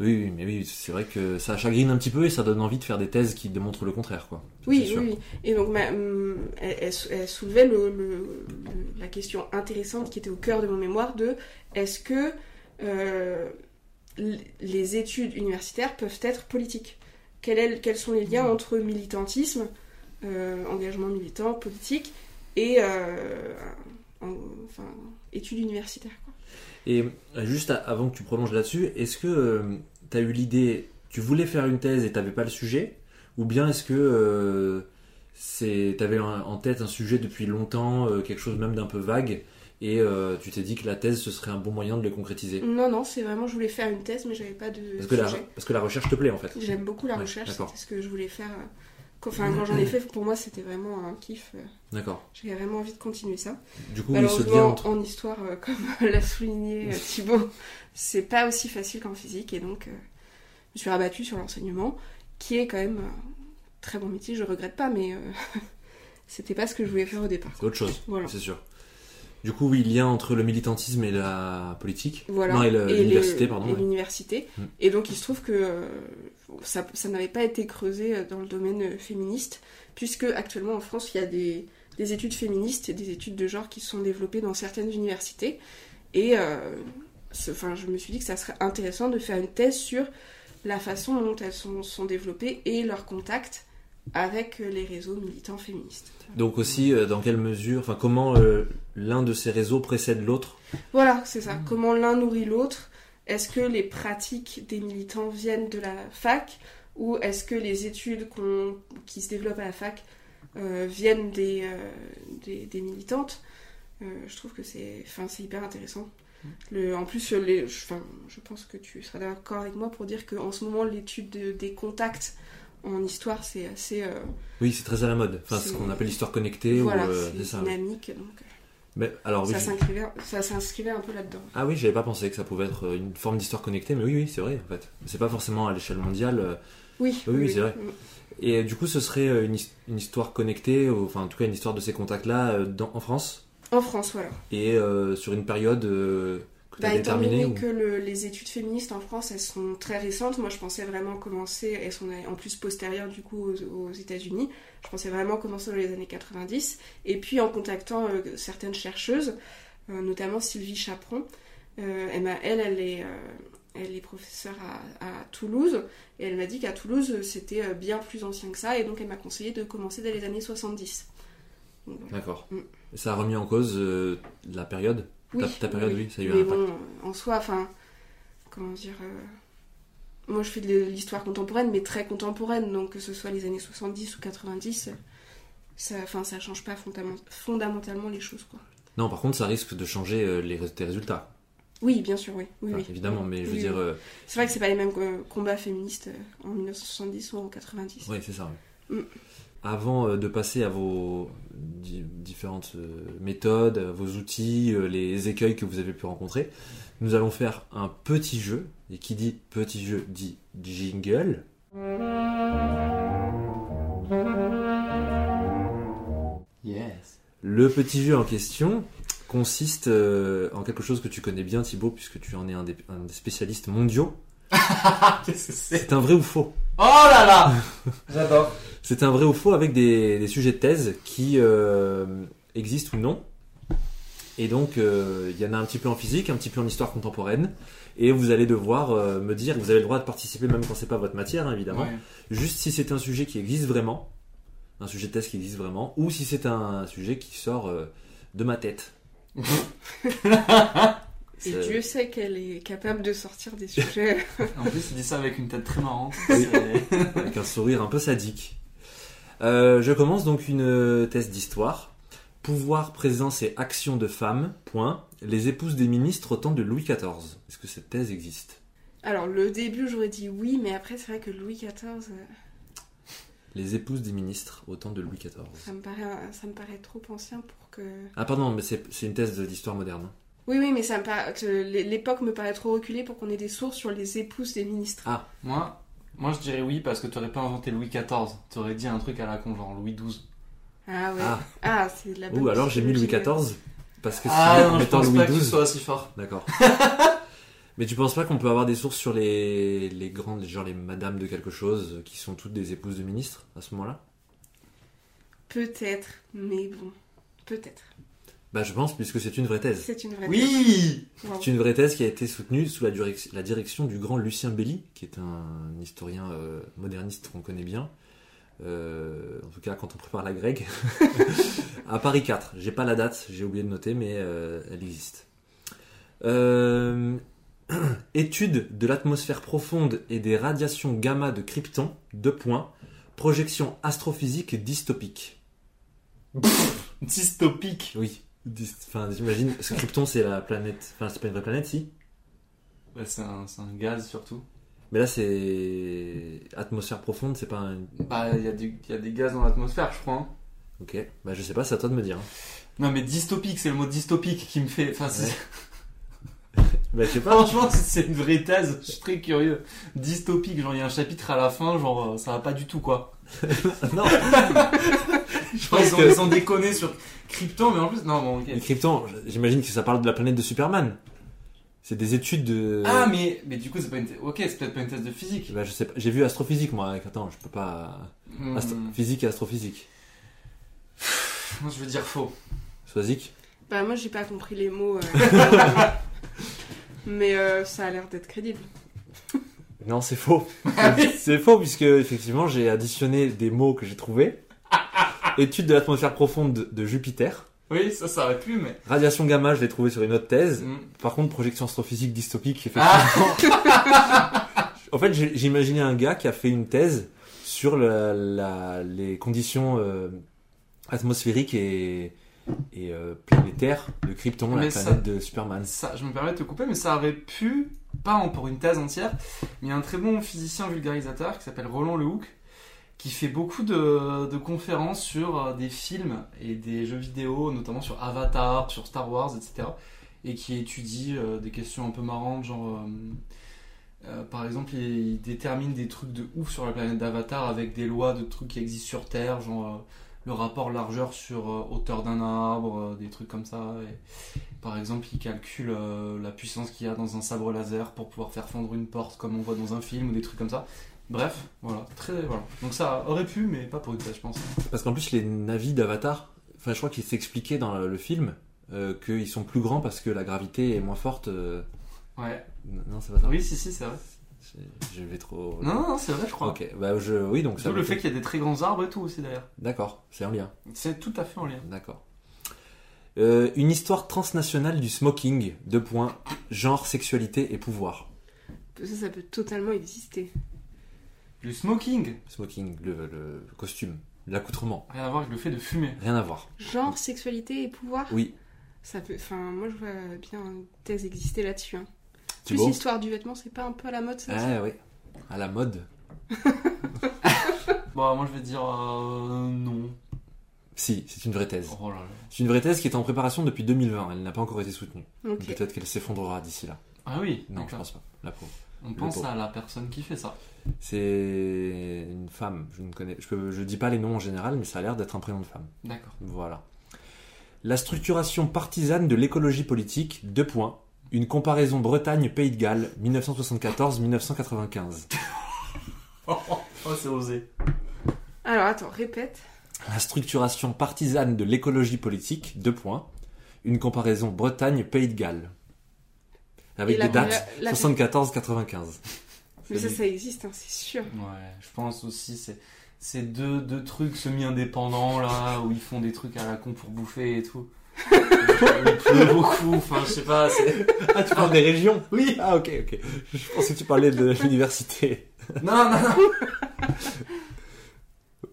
Oui, oui, mais oui, c'est vrai que ça chagrine un petit peu et ça donne envie de faire des thèses qui démontrent le contraire, quoi. Oui, oui, oui. Et donc ma- hum, elle, elle sou- elle soulevait le- la question intéressante qui était au cœur de mon mémoire de est-ce que euh, les études universitaires peuvent être politiques? Quel est- Quels sont les liens Mm. entre militantisme, euh, engagement militant, politique et euh, en- enfin, études universitaires quoi. Et euh, juste avant que tu prolonges là-dessus, est-ce que tu as eu l'idée, tu voulais faire une thèse et t'avais pas le sujet? Ou bien est-ce que euh, c'est t'avais en en tête un sujet depuis longtemps, euh, quelque chose même d'un peu vague, et euh, tu t'es dit que la thèse ce serait un bon moyen de le concrétiser? Non, non, c'est vraiment, je voulais faire une thèse, mais j'avais pas de parce que, la, sujet. parce que la recherche te plaît en fait. J'aime beaucoup la Ouais, recherche, c'était ce que je voulais faire. Quand- Enfin, quand j'en ai fait, pour moi, c'était vraiment un kiff. euh, D'accord. J'avais vraiment envie de continuer ça. Du coup, Malheureusement, entre. en histoire, euh, comme *laughs* l'a souligné euh, Thibaut, c'est pas aussi facile qu'en physique, et donc je me suis rabattue sur l'enseignement, qui est quand même un très bon métier, je regrette pas, mais *laughs* c'était pas ce que je voulais faire au départ. C'est autre chose, Voilà. c'est sûr. Du coup, oui, lien entre le militantisme et la politique. Voilà. Non, et l'université, pardon. Et ouais. l'université. Mm. Et donc il se trouve que ça, ça n'avait pas été creusé euh, dans le domaine euh, féministe, puisque actuellement en France, il y a des, des études féministes et des études de genre qui se sont développées dans certaines universités. Et euh, ce- enfin, je me suis dit que ça serait intéressant de faire une thèse sur la façon dont elles sont, sont développées et leur contact avec les réseaux militants féministes. Donc aussi, euh, dans quelle mesure, enfin, comment euh, l'un de ces réseaux précède l'autre? Voilà, c'est ça. Mm. Comment l'un nourrit l'autre, est-ce que les pratiques des militants viennent de la fac ou est-ce que les études qui se développent à la fac euh, viennent des, euh, des, des militantes? Euh, Je trouve que c'est hyper intéressant. Le, en plus, les, je, enfin, je pense que tu seras d'accord avec moi pour dire qu'en ce moment, l'étude de- des contacts en histoire, c'est assez... euh, Oui, c'est très à la mode. Enfin, c'est ce qu'on appelle l'histoire connectée. voilà, ou, euh, c'est dynamique. Donc, Mais, alors, oui, ça je- s'inscrivait un peu là-dedans. Ah oui, j'avais pas pensé que ça pouvait être une forme d'histoire connectée, mais oui, oui, c'est vrai en fait. C'est pas forcément à l'échelle mondiale. euh, Oui, Oui, oui, c'est vrai. Et euh, du coup, ce serait euh, une, his- une histoire connectée, enfin en tout cas une histoire de ces contacts-là euh, en France, En France, voilà. et euh, sur une période euh, Bah, étant donné ou- que le- les études féministes en France, elles sont très récentes, moi je pensais vraiment commencer, elles sont en plus postérieures du coup aux, aux États-Unis, je pensais vraiment commencer dans les années 90, et puis en contactant euh, certaines chercheuses, euh, notamment Sylvie Chaperon, euh, elle, m'a- elle, elle est, euh, elle est professeure à, à Toulouse, et elle m'a dit qu'à Toulouse c'était bien plus ancien que ça, et donc elle m'a conseillé de commencer dès les années 70. Donc, voilà. D'accord. Mm. Ça a remis en cause la période? Oui, ta période, oui, ça a eu un impact. bon, en soi, enfin, comment dire. euh, Moi, je fais de l'histoire contemporaine, mais très contemporaine, donc que ce soit les années 70 ou 90, ça, enfin, ça change pas fondament- fondamentalement les choses, quoi. Non, par contre, ça risque de changer euh, les, tes résultats. Oui, bien sûr, oui. oui, Enfin, oui. Évidemment, mais je veux Oui, dire. oui. euh, C'est vrai que c'est pas les mêmes combats féministes en 1970 ou en 90. Oui, c'est ça. oui. Mm. Avant euh, de passer à vos di- différentes euh, méthodes, à vos outils, euh, les écueils que vous avez pu rencontrer, nous allons faire un petit jeu. Et qui dit petit jeu dit jingle. Yes. Le petit jeu en question consiste euh, en quelque chose que tu connais bien, Thibaut, puisque tu en es un des, un des spécialistes mondiaux. *laughs* C'est un vrai ou faux? Oh là là *laughs* J'adore. C'est un vrai ou faux avec des, des sujets de thèse qui euh, existent ou non. Et donc, euh, il y en a un petit peu en physique, un petit peu en histoire contemporaine. Et vous allez devoir euh, me dire, vous avez le droit de participer même quand c'est pas votre matière, hein, évidemment. Ouais. Juste si c'est un sujet qui existe vraiment, un sujet de thèse qui existe vraiment, ou si c'est un sujet qui sort euh, de ma tête. *laughs* Et Dieu sait qu'elle est capable de sortir des sujets. *laughs* En plus, il dit ça avec une tête très marrante. *laughs* Avec un sourire un peu sadique. Euh, je commence donc une thèse d'histoire. Pouvoir, présence et action de femmes, point. Les épouses des ministres au temps de Louis XIV. Est-ce que cette thèse existe? Alors, le début, j'aurais dit oui, mais après, c'est vrai que Louis XIV, euh, Les épouses des ministres au temps de Louis XIV. ça me paraît, ça me paraît trop ancien pour que. Ah pardon, mais c'est une thèse d'histoire moderne. Oui, oui, mais ça me paraît, que l'époque me paraît trop reculée pour qu'on ait des sources sur les épouses des ministres. Ah. moi, moi, je dirais oui parce que tu aurais pas inventé Louis XIV. Tu aurais dit un truc à la con, genre Louis XII. Ah ouais. Ah. Ah, c'est de la bonne Ou alors j'ai mis Louis. XIV parce que Ah sinon, en non, je pense Louis pas que tu XII. sois aussi fort. D'accord. *laughs* mais tu penses pas qu'on peut avoir des sources sur les, les grandes, genre les madames de quelque chose, euh, qui sont toutes des épouses de ministres à ce moment-là? Peut-être, mais bon, peut-être. Bah je pense puisque c'est une vraie thèse. C'est une vraie Oui thèse. Wow. C'est une vraie thèse qui a été soutenue sous la, direc- la direction du grand Lucien Belli, qui est un historien euh, moderniste qu'on connaît bien. Euh, en tout cas, quand on prépare la grecque. *laughs* à Paris 4. J'ai pas la date, j'ai oublié de noter, mais euh, elle existe. Euh, *clears throat* étude de l'atmosphère profonde et des radiations gamma de Krypton. Deux points. Projection astrophysique dystopique. Dystopique. Oui. Enfin, j'imagine. Parce que Krypton, c'est la planète. Enfin, c'est pas une vraie planète, si Bah, c'est un, c'est un gaz surtout. Mais là, c'est atmosphère profonde, c'est pas un. Bah, il y, a du- y a des gaz dans l'atmosphère, je crois. hein. Ok, bah je sais pas, c'est à toi de me dire. Non, mais dystopique, c'est le mot dystopique qui me fait. Enfin, c'est- Ouais. *laughs* Bah je sais pas. Franchement, c'est- c'est une vraie thèse. Je suis très curieux. Dystopique, genre, il y a un chapitre à la fin, genre, euh, ça va pas du tout, quoi. *laughs* non, *laughs* *laughs* Ils, ont, que- ils ont déconné sur Krypton, mais en plus, non, bon, ok. Krypton, j'imagine que ça parle de la planète de Superman. C'est des études de. Ah, mais, mais du coup, c'est pas une thèse. Ok, c'est peut-être pas une thèse de physique. Bah je sais pas, j'ai vu astrophysique moi. Attends, je peux pas. Hmm. Astro- Physique et astrophysique. Moi, je veux dire faux. Soisic Bah, moi, j'ai pas compris les mots. euh, *laughs* mais euh, ça a l'air d'être crédible. Non, c'est faux. C'est faux puisque effectivement j'ai additionné des mots que j'ai trouvés. *laughs* Étude de l'atmosphère profonde de, Jupiter. Oui, ça, ça aurait pu, mais. Radiation gamma, je l'ai trouvé sur une autre thèse. Mm. Par contre, projection astrophysique dystopique, Ah. *laughs* effectivement. en fait, imaginé un gars qui a fait une thèse sur la- la- les conditions euh, atmosphériques et, et euh, planétaires de Krypton, la planète ça- de Superman. Ça, je me permets de te couper, mais ça aurait pu, pas pour une thèse entière, mais il y a un très bon physicien vulgarisateur qui s'appelle Roland Lehoucq, qui fait beaucoup de, conférences sur euh, des films et des jeux vidéo, notamment sur Avatar, sur Star Wars, etc. Et qui étudie euh, des questions un peu marrantes, genre. euh, par exemple, il, détermine des trucs de ouf sur la planète d'Avatar avec des lois de trucs qui existent sur Terre, genre le rapport largeur sur hauteur d'un arbre, des trucs comme ça. Par exemple, il calcule la puissance qu'il y a dans un sabre laser pour pouvoir faire fondre une porte comme on voit dans un film ou des trucs comme ça. Bref, voilà, très voilà. Donc ça aurait pu, mais pas pour une thèse, je pense. Parce qu'en plus, les navis d'Avatar, enfin, je crois qu'il s'expliquait dans le film euh, qu'ils sont plus grands parce que la gravité est moins forte. euh, Ouais. Non, c'est pas ça. Oui, si, si, c'est vrai. Je- Je vais trop. Non, non, non, c'est vrai, je crois. Ok, bah je, oui, donc ça. D'où le fait qu'il y a des très grands arbres et tout aussi d'ailleurs. D'accord, c'est un lien. C'est tout à fait en lien. D'accord. Euh, une histoire transnationale du smoking. Deux points. Genre, sexualité et pouvoir. Ça, ça peut totalement exister. Le smoking, Smoking, le, le costume, l'accoutrement. rien à voir avec le fait de fumer. Rien à voir. Genre, sexualité et pouvoir Oui, Ça peut. Enfin, moi, je vois bien une thèse exister là-dessus. Hein. tu Plus vois l'histoire du vêtement, c'est pas un peu à la mode ça Ah oui. À la mode. *laughs* Bon, moi je vais dire euh, non. Si, c'est une vraie thèse. Oh là là. C'est une vraie thèse qui est en préparation depuis 2020. Elle n'a pas encore été soutenue. Peut-être qu'elle s'effondrera d'ici là. Ah oui, Non, je pense pas. La pauvre. On pense à la personne qui fait ça. C'est une femme. Je ne connais. Je, peux... je dis pas les noms en général, mais ça a l'air d'être un prénom de femme. D'accord. Voilà. La structuration partisane de l'écologie politique, deux points. Une comparaison Bretagne-Pays de Galles, 1974-1995. *laughs* Oh, c'est osé. Alors, attends, répète. La structuration partisane de l'écologie politique, deux points. Une comparaison Bretagne-Pays de Galles. Avec des dates la- la- 74-95. Mais ça, ça existe, hein, c'est sûr. Ouais, je pense aussi c'est c'est deux, deux trucs semi-indépendants là où ils font des trucs à la con pour bouffer et tout. Il pleut beaucoup, enfin je sais pas. c'est- *laughs* Ah, tu parles des régions? Oui. Ah, ok, ok. Je pensais que tu parlais de l'université. *laughs* Non, non, non. *laughs*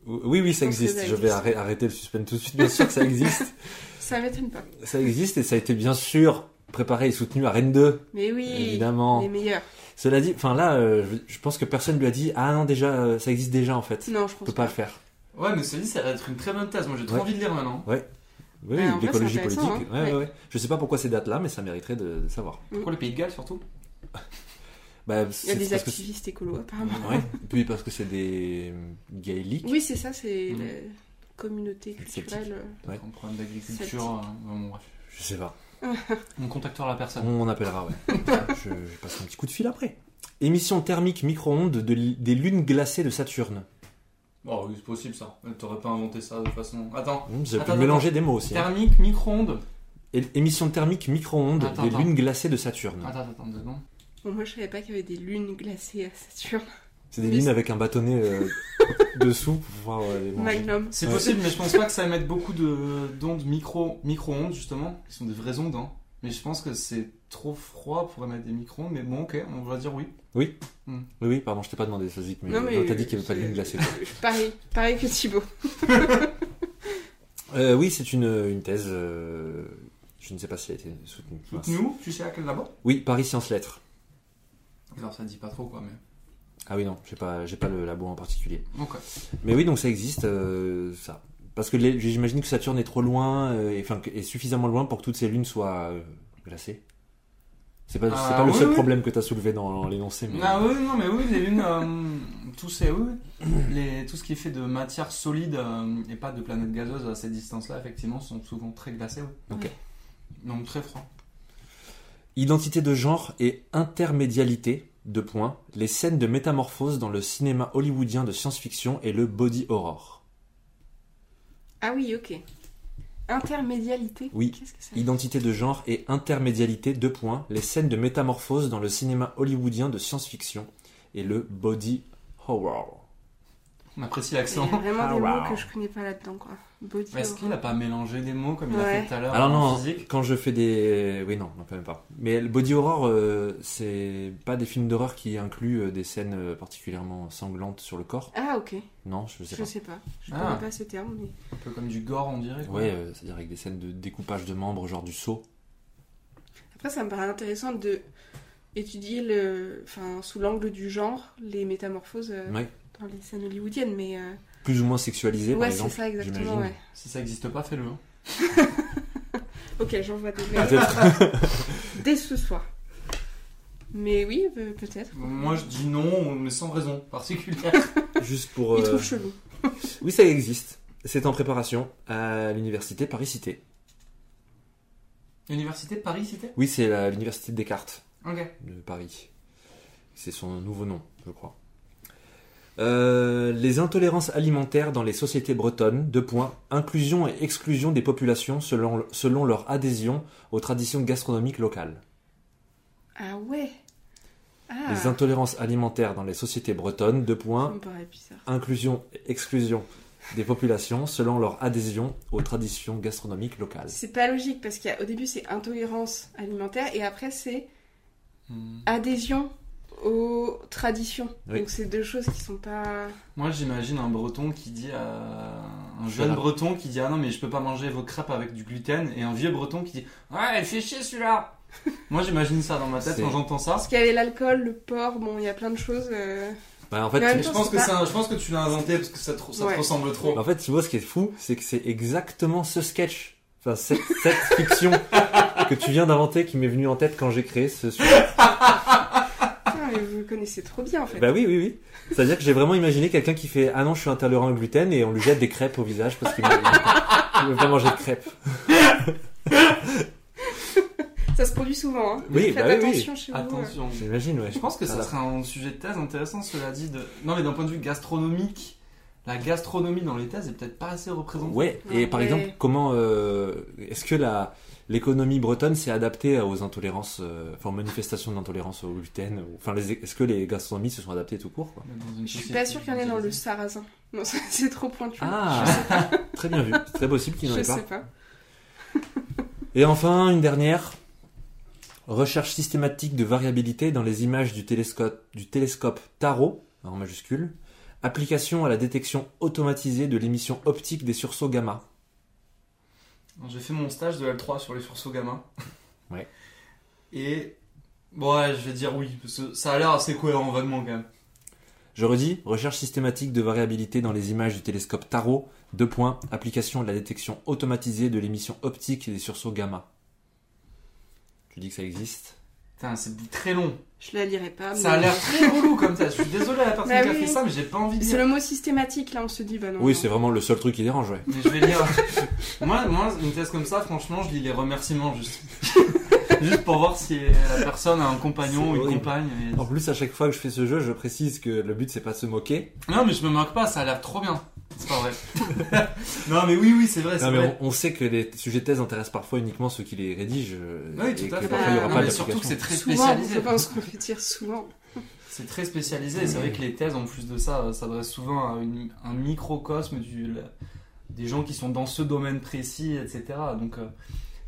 Oui, oui, ça existe. Je vais arrêter le suspense tout de suite. Bien sûr que ça existe. Ça m'étonne pas. Ça existe et ça a été bien sûr préparé et soutenu à Rennes 2. Mais oui, Évidemment. les meilleurs. Cela dit, enfin là, euh, je pense que personne lui a dit Ah non, déjà, euh, ça existe déjà en fait. Non, je On pense peut pas le faire. Ouais, mais celui ça va être une très bonne thèse. Moi j'ai trop Ouais. envie de lire maintenant. Oui, Ouais, en vrai, l'écologie politique. hein. ouais, Ouais. ouais. Je sais pas pourquoi ces dates-là, mais ça mériterait de, de savoir. Pourquoi le Pays de Galles surtout? Bah, Il y a des activistes écolos, apparemment. Ouais. Et puis parce que c'est des gaéliques. Oui, c'est ça, c'est Mm. la communauté culturelle. euh. Ouais. Un problème d'agriculture. Euh, bon. Je sais pas. On contactera la personne. On appellera, ouais. *laughs* je, je passerai un petit coup de fil après. Émission thermique micro-ondes de l- des lunes glacées de Saturne. Oh oui, c'est possible ça. T'aurais pas inventé ça de façon. Attends. Hum, J'ai pu Attends, mélanger des mots aussi. hein. Thermique, micro-ondes. É- Émission thermique micro-ondes Attends, des attends. lunes glacées de Saturne. Attends, attends, deux secondes. Bon, moi, je savais pas qu'il y avait des lunes glacées à Saturne. C'est des c'est- avec un bâtonnet euh, *laughs* dessous pour pouvoir euh, les manger. Magnum. C'est possible, mais je pense pas que ça émette beaucoup de d'ondes micro micro-ondes justement, qui sont des vraies ondes. Hein. Mais je pense que c'est trop froid pour émettre des micro-ondes. Mais bon, ok, on va dire oui. Oui, oui, pardon, je t'ai pas demandé, Sozik, mais, Non, mais non, t'as dit qu'il n'y avait pas de c'est- lunes glacées. quoi. *laughs* Pareil, pareil que Thibaut. *laughs* Euh, oui, c'est une, une thèse. euh, je ne sais pas si elle a été soutenue. Mince. Nous, tu sais à quel labo Oui, Paris Sciences Lettres. Alors ça dit pas trop quoi, mais. Ah oui, non, j'ai pas, j'ai pas le labo en particulier. Mais oui, donc ça existe, euh, ça. Parce que les- j'imagine que Saturne est trop loin, euh, et, enfin, est suffisamment loin pour que toutes ces lunes soient euh, glacées. C'est pas, c'est pas le seul oui. problème que tu as soulevé dans l'énoncé. Mais... Ah oui, non, mais oui, les lunes, tout, c'est, oui, les, tout ce qui est fait de matière solide et pas de planètes gazeuses à cette distance-là, effectivement, sont souvent très glacées. Oui. Ok. Donc très froid. Identité de genre et intermédialité, deux points. Les scènes de métamorphose dans le cinéma hollywoodien de science-fiction et le body horror. Ah oui, ok. Intermédialité Oui. Qu'est-ce que ça Identité de genre et intermédialité, deux points. Les scènes de métamorphose dans le cinéma hollywoodien de science-fiction et le body horror. On apprécie Il y a l'accent. vraiment Ah, des wow. mots que je connais pas là-dedans, quoi. Body Est-ce qu'il a horror. pas mélangé des mots comme il a Ouais. fait tout à l'heure Alors en non, physique quand je fais des... Oui, non, non, quand même pas. Mais le body horror, euh, c'est pas des films d'horreur qui incluent euh, des scènes euh, particulièrement sanglantes sur le corps Ah, ok. Non, je sais Je pas. sais pas. Je Ah. connais pas ce terme, mais. Un peu comme du gore, on dirait. quoi. Ouais, euh, c'est-à-dire avec des scènes de découpage de membres, genre du saut. Après, ça me paraît intéressant de étudier le, enfin, sous l'angle du genre, les métamorphoses euh, Ouais. Dans les scènes hollywoodiennes, mais euh, Plus ou moins sexualisé, par ouais, c'est exemple. ça exactement. Ouais. Si ça existe pas, fais-le. hein. *laughs* Ok, j'envoie des mails Peut-être. *laughs* dès ce soir. Mais oui, euh, peut-être. Moi, je dis non, mais sans raison particulière. *laughs* Juste pour... Il euh, trouve chelou. Oui, ça existe. C'est en préparation à l'université Paris-Cité. Université de Paris, c'était Oui, c'est l'université de Descartes. Ok. de Paris. C'est son nouveau nom, je crois. Euh, les intolérances alimentaires dans les sociétés bretonnes, deux points, inclusion et exclusion des populations selon, selon leur adhésion aux traditions gastronomiques locales. Ah ouais. Ah. Les intolérances alimentaires dans les sociétés bretonnes, deux points, inclusion et exclusion des populations selon leur adhésion aux traditions gastronomiques locales. C'est pas logique parce qu'au début c'est intolérance alimentaire et après c'est Hmm. adhésion aux traditions. Oui. Donc c'est deux choses qui sont pas. Moi, j'imagine un breton qui dit à. Un jeune Voilà. breton qui dit Ah non, mais je peux pas manger vos crêpes avec du gluten. Et un vieux breton qui dit Ouais, elle fait chier celui-là *laughs* Moi, j'imagine ça dans ma tête quand j'entends ça. Parce qu'il y avait l'alcool, le porc, bon, il y a plein de choses. euh, Bah, en fait, Mais je pense, que pas- c'est un- je pense que tu l'as inventé parce que ça te, ça te Ouais. ressemble trop. En fait, tu vois, ce qui est fou, c'est que c'est exactement ce sketch, enfin cette, cette fiction *laughs* que tu viens d'inventer qui m'est venue en tête quand j'ai créé ce sujet. *laughs* Mais vous le connaissez trop bien en fait. Bah oui, oui, oui. C'est-à-dire que j'ai vraiment imaginé quelqu'un qui fait Ah non, je suis intolérant au gluten et on lui jette des crêpes au visage parce qu'il ne veut pas manger de crêpes. Ça se produit souvent. Hein. Oui, Faites bah oui, oui. attention chez vous. euh. Attention. J'imagine, ouais. Je pense que ça Voilà. serait un sujet de thèse intéressant, cela dit. De... Non, mais d'un point de vue gastronomique, la gastronomie dans les thèses est peut-être pas assez représentée. Ouais, et Ouais. par exemple, comment euh, est-ce que la l'économie bretonne s'est adaptée aux intolérances, euh, enfin aux manifestations d'intolérance au gluten ou- Enfin, est-ce que les gastronomies se sont adaptées tout court quoi Je suis pas sûre qu'il y en ait dans le sarrasin. Non, *laughs* c'est trop pointu. Ah, *laughs* très bien vu. C'est très possible qu'il n'y en Je ait pas. sais pas. Et enfin, une dernière. Recherche systématique de variabilité dans les images du télescope, du télescope Tarot, en majuscule. Application à la détection automatisée de l'émission optique des sursauts gamma. J'ai fait mon stage de L3 sur les sursauts gamma. *laughs* Ouais. Et. Bon, ouais, je vais dire oui, parce que ça a l'air assez cohérent vaguement quand même. Je redis, recherche systématique de variabilité dans les images du télescope Tarot. Deux points. Application à la détection automatisée de l'émission optique des sursauts gamma. Tu dis que ça existe? Putain, c'est très long. Je la lirai pas. Ça a l'air très relou comme ça. Je suis désolé à la personne Bah qui a oui. fait ça, mais j'ai pas envie de C'est lire. le mot systématique, là on se dit, bah non. Oui, c'est vraiment le seul truc qui dérange, ouais. Mais je vais lire. *laughs* moi, moi, une thèse comme ça, franchement, je lis les remerciements juste. *laughs* juste pour voir si la personne a un compagnon ou une horrible. compagne. et- En plus, à chaque fois que je fais ce jeu, je précise que le but c'est pas de se moquer. Non, mais je me moque pas, ça a l'air trop bien. C'est pas vrai. *laughs* non, mais oui, oui, c'est vrai, Non, mais vrai. on, on sait que les sujets de thèse intéressent parfois uniquement ceux qui les rédigent. euh, Oui, et tout que à fait. parfois il y aura pas mais surtout que c'est très Souvent, spécialisé. je pense qu'on peut dire souvent. C'est très spécialisé et c'est vrai que les thèses, en plus de ça, euh, s'adressent souvent à une- un microcosme du, la- des gens qui sont dans ce domaine précis, etc. Donc euh,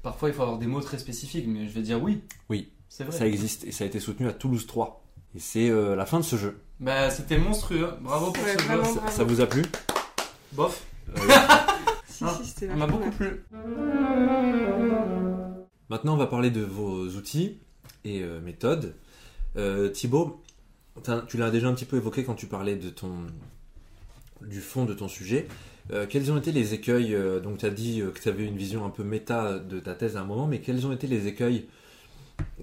parfois il faut avoir des mots très spécifiques, mais je vais dire oui. Oui. C'est vrai. Ça existe et ça a été soutenu à Toulouse 3. Et c'est euh, la fin de ce jeu. Bah, c'était monstrueux. Bravo pour ce jeu. bravo. Ça vous a plu? Bof. Euh, *laughs* Si, Ah, si, c'était Ça m'a beaucoup plu. Maintenant, on va parler de vos outils et euh, méthodes. Euh, Thibaut, tu l'as déjà un petit peu évoqué quand tu parlais de ton, du fond de ton sujet. Euh, quels ont été les écueils euh, Donc, tu as dit euh, que tu avais une vision un peu méta de ta thèse à un moment, mais quels ont été les écueils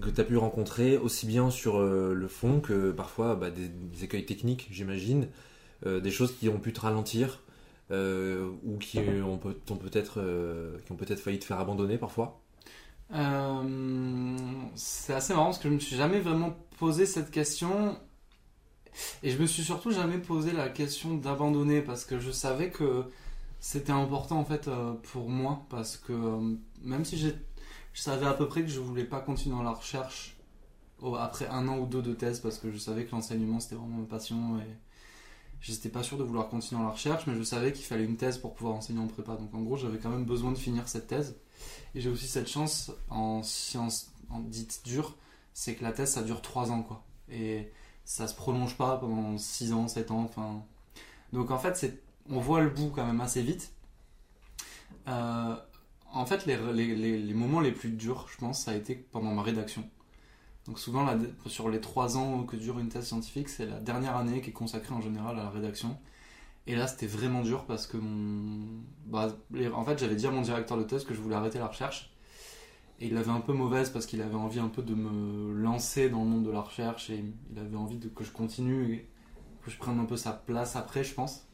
que tu as pu rencontrer, aussi bien sur le fond que parfois bah, des, écueils techniques, j'imagine, des choses qui ont pu te ralentir ou qui ont, peut- ont peut-être failli te faire abandonner parfois? C'est assez marrant parce que je me suis jamais vraiment posé cette question et je me suis surtout jamais posé la question d'abandonner parce que je savais que c'était important en fait euh, pour moi parce que euh, même si je savais à peu près que je voulais pas continuer dans la recherche après un an ou deux de thèse parce que je savais que l'enseignement c'était vraiment ma passion et, J'étais pas sûr de vouloir continuer dans la recherche, mais je savais qu'il fallait une thèse pour pouvoir enseigner en prépa. Donc en gros, j'avais quand même besoin de finir cette thèse. Et j'ai aussi cette chance en sciences en dites dures, c'est que la thèse ça dure 3 ans quoi. Et ça se prolonge pas pendant 6 ans, 7 ans. Enfin... Donc en fait, on voit le bout quand même assez vite. Euh, en fait, les, moments les plus durs, je pense, ça a été pendant ma rédaction. Donc souvent, sur les 3 ans que dure une thèse scientifique, c'est la dernière année qui est consacrée en général à la rédaction. Et là, c'était vraiment dur parce que mon... Bah, en fait, j'avais dit à mon directeur de thèse que je voulais arrêter la recherche. Et il avait un peu mauvaise parce qu'il avait envie un peu de me lancer dans le monde de la recherche et il avait envie de, que je continue et que je prenne un peu sa place après, je pense.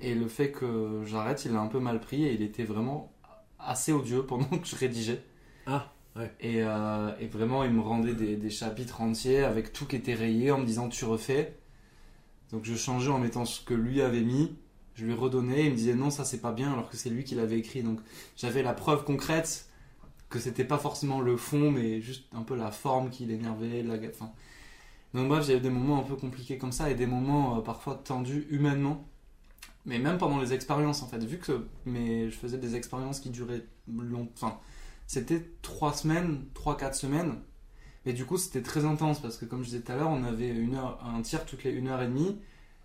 Et le fait que j'arrête, il l'a un peu mal pris et il était vraiment assez odieux *laughs* pendant que je rédigeais. Ah, ouais. Et, euh, et vraiment, il me rendait des, des, chapitres entiers avec tout qui était rayé en me disant tu refais. Donc je changeais en mettant ce que lui avait mis. Je lui redonnais, il me disait non, ça c'est pas bien alors que c'est lui qui l'avait écrit. Donc j'avais la preuve concrète que c'était pas forcément le fond, mais juste un peu la forme qui l'énervait. La... Enfin... Donc bref, j'avais des moments un peu compliqués comme ça et des moments euh, parfois tendus humainement. Mais même pendant les expériences, en fait, vu que mais je faisais des expériences qui duraient longtemps, enfin, c'était trois semaines, trois quatre semaines. Et du coup, c'était très intense parce que, comme je disais tout à l'heure, on avait une heure, un tir toutes les une heure et demie.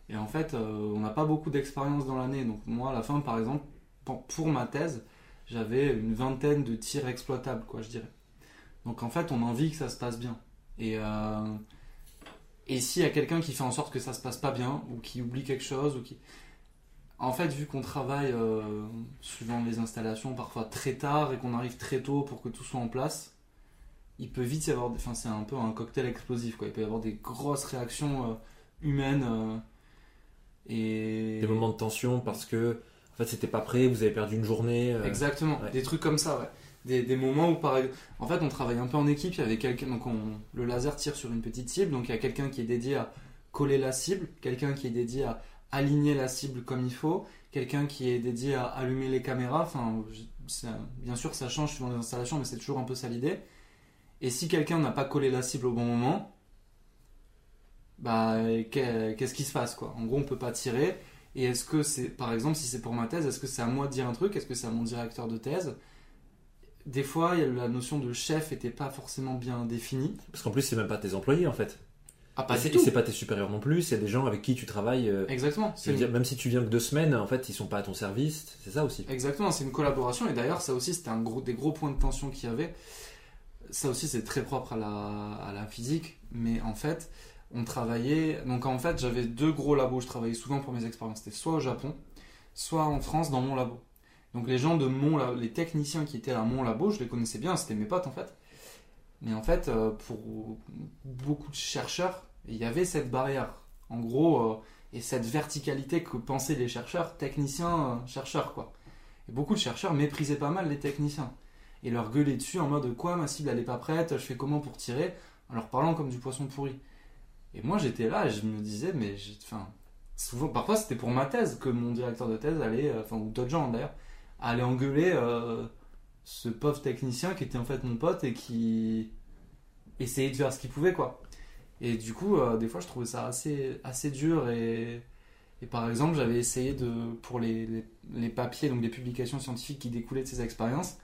Et en fait, euh, on n'a pas beaucoup d'expérience dans l'année. Donc, moi, à la fin, par exemple, pour ma thèse, j'avais une vingtaine de tirs exploitables, quoi, je dirais. Donc en fait, on a envie que ça se passe bien. Et, euh, et s'il y a quelqu'un qui fait en sorte que ça se passe pas bien, ou qui oublie quelque chose, ou qui. En fait, vu qu'on travaille euh, suivant les installations parfois très tard et qu'on arrive très tôt pour que tout soit en place, il peut vite y avoir. Enfin, c'est un peu un cocktail explosif, quoi. Il peut y avoir des grosses réactions euh, humaines. et... Des moments de tension parce que fait, c'était pas prêt, vous avez perdu une journée. Euh, Exactement, des trucs comme ça, ouais. Des, des, moments où, par en fait, on travaille un peu en équipe. Il y avait quelqu'un, donc on, le laser tire sur une petite cible, donc il y a quelqu'un qui est dédié à coller la cible, quelqu'un qui est dédié à aligner la cible comme il faut, quelqu'un qui est dédié à allumer les caméras. Enfin, bien sûr, ça change suivant les installations, mais c'est toujours un peu ça l'idée. Et si quelqu'un n'a pas collé la cible au bon moment, bah, qu'est-ce qui se passe quoi? En gros, on peut pas tirer. Et est-ce que c'est, par exemple, si c'est pour ma thèse, est-ce que c'est à moi de dire un truc? Est-ce que c'est à mon directeur de thèse? Des fois, la notion de chef n'était pas forcément bien définie. Parce qu'en plus, c'est même pas tes employés en fait. Ah, pas et c'est pas tes supérieurs non plus, c'est des gens avec qui tu travailles. Euh, Exactement. même si tu viens que deux semaines, en fait, ils sont pas à ton service, c'est ça aussi. Exactement, c'est une collaboration. Et d'ailleurs, ça aussi, c'était un gros, des gros points de tension qu'il y avait. Ça aussi, c'est très propre à la, à la physique. Mais en fait, on travaillait. Donc en fait, j'avais deux gros labos. Je travaillais souvent pour mes expériences. C'était soit au Japon, soit en France dans mon labo. Donc les gens de mon labo, les techniciens qui étaient à mon labo, je les connaissais bien. C'était mes potes en fait. Mais en fait, euh, pour beaucoup de chercheurs, il y avait cette barrière. En gros, euh, et cette verticalité que pensaient les chercheurs, techniciens, euh, chercheurs quoi. Et beaucoup de chercheurs méprisaient pas mal les techniciens et leur gueulaient dessus en mode quoi ma cible elle est pas prête, je fais comment pour tirer, en leur parlant comme du poisson pourri. Et moi, j'étais là et je me disais, mais enfin, souvent, parfois, c'était pour ma thèse que mon directeur de thèse allait, euh, enfin, ou d'autres gens d'ailleurs, allait engueuler euh, ce pauvre technicien qui était en fait mon pote et qui essayait de faire ce qu'il pouvait, quoi. Et du coup, euh, des fois, je trouvais ça assez, assez dur et, et par exemple, j'avais essayé de, pour les, les, les, papiers, donc des publications scientifiques qui découlaient de ces expériences,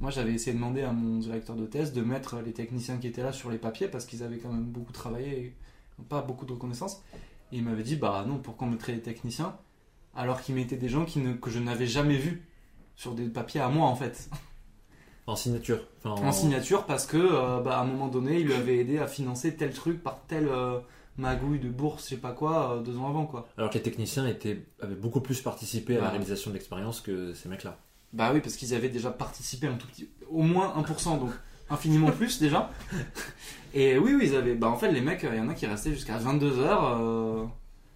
moi j'avais essayé de demander à mon directeur de thèse de mettre les techniciens qui étaient là sur les papiers parce qu'ils avaient quand même beaucoup travaillé pas beaucoup de reconnaissance. Et il m'avait dit, bah non, pourquoi on mettrait les techniciens alors qu'il mettait des gens qui ne, que je n'avais jamais vus sur des papiers à moi en fait. En signature. en... signature parce que euh, bah, à un moment donné, il lui avait aidé à financer tel truc par telle euh, magouille de bourse, je sais pas quoi, euh, deux ans avant quoi. Alors que les techniciens étaient, avaient beaucoup plus participé à la réalisation de l'expérience que ces mecs-là. Bah oui, parce qu'ils avaient déjà participé un tout petit, au moins 1%, donc infiniment plus déjà. Et oui, oui, ils avaient. Bah, en fait, les mecs, il y en a qui restaient jusqu'à 22h. Euh,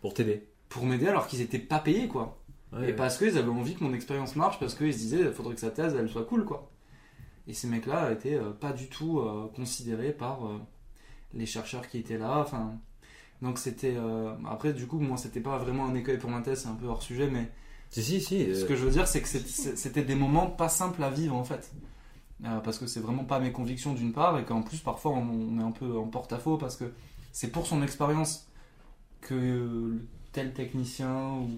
pour t'aider. Pour m'aider alors qu'ils étaient pas payés, quoi. et parce qu'ils avaient envie que mon expérience marche, parce qu'ils se disaient, il faudrait que sa thèse, elle soit cool, quoi. Et ces mecs-là étaient euh, pas du tout euh, considérés par les chercheurs qui étaient là. Enfin. Donc c'était. Après, du coup, moi, c'était pas vraiment un écueil pour ma thèse, c'est un peu hors sujet, mais. Si, si, si. Ce que je veux dire, c'est que c'était des moments pas simples à vivre, en fait. Euh, parce que c'est vraiment pas mes convictions d'une part, et qu'en plus parfois on, est un peu en porte-à-faux parce que c'est pour son expérience que tel technicien ou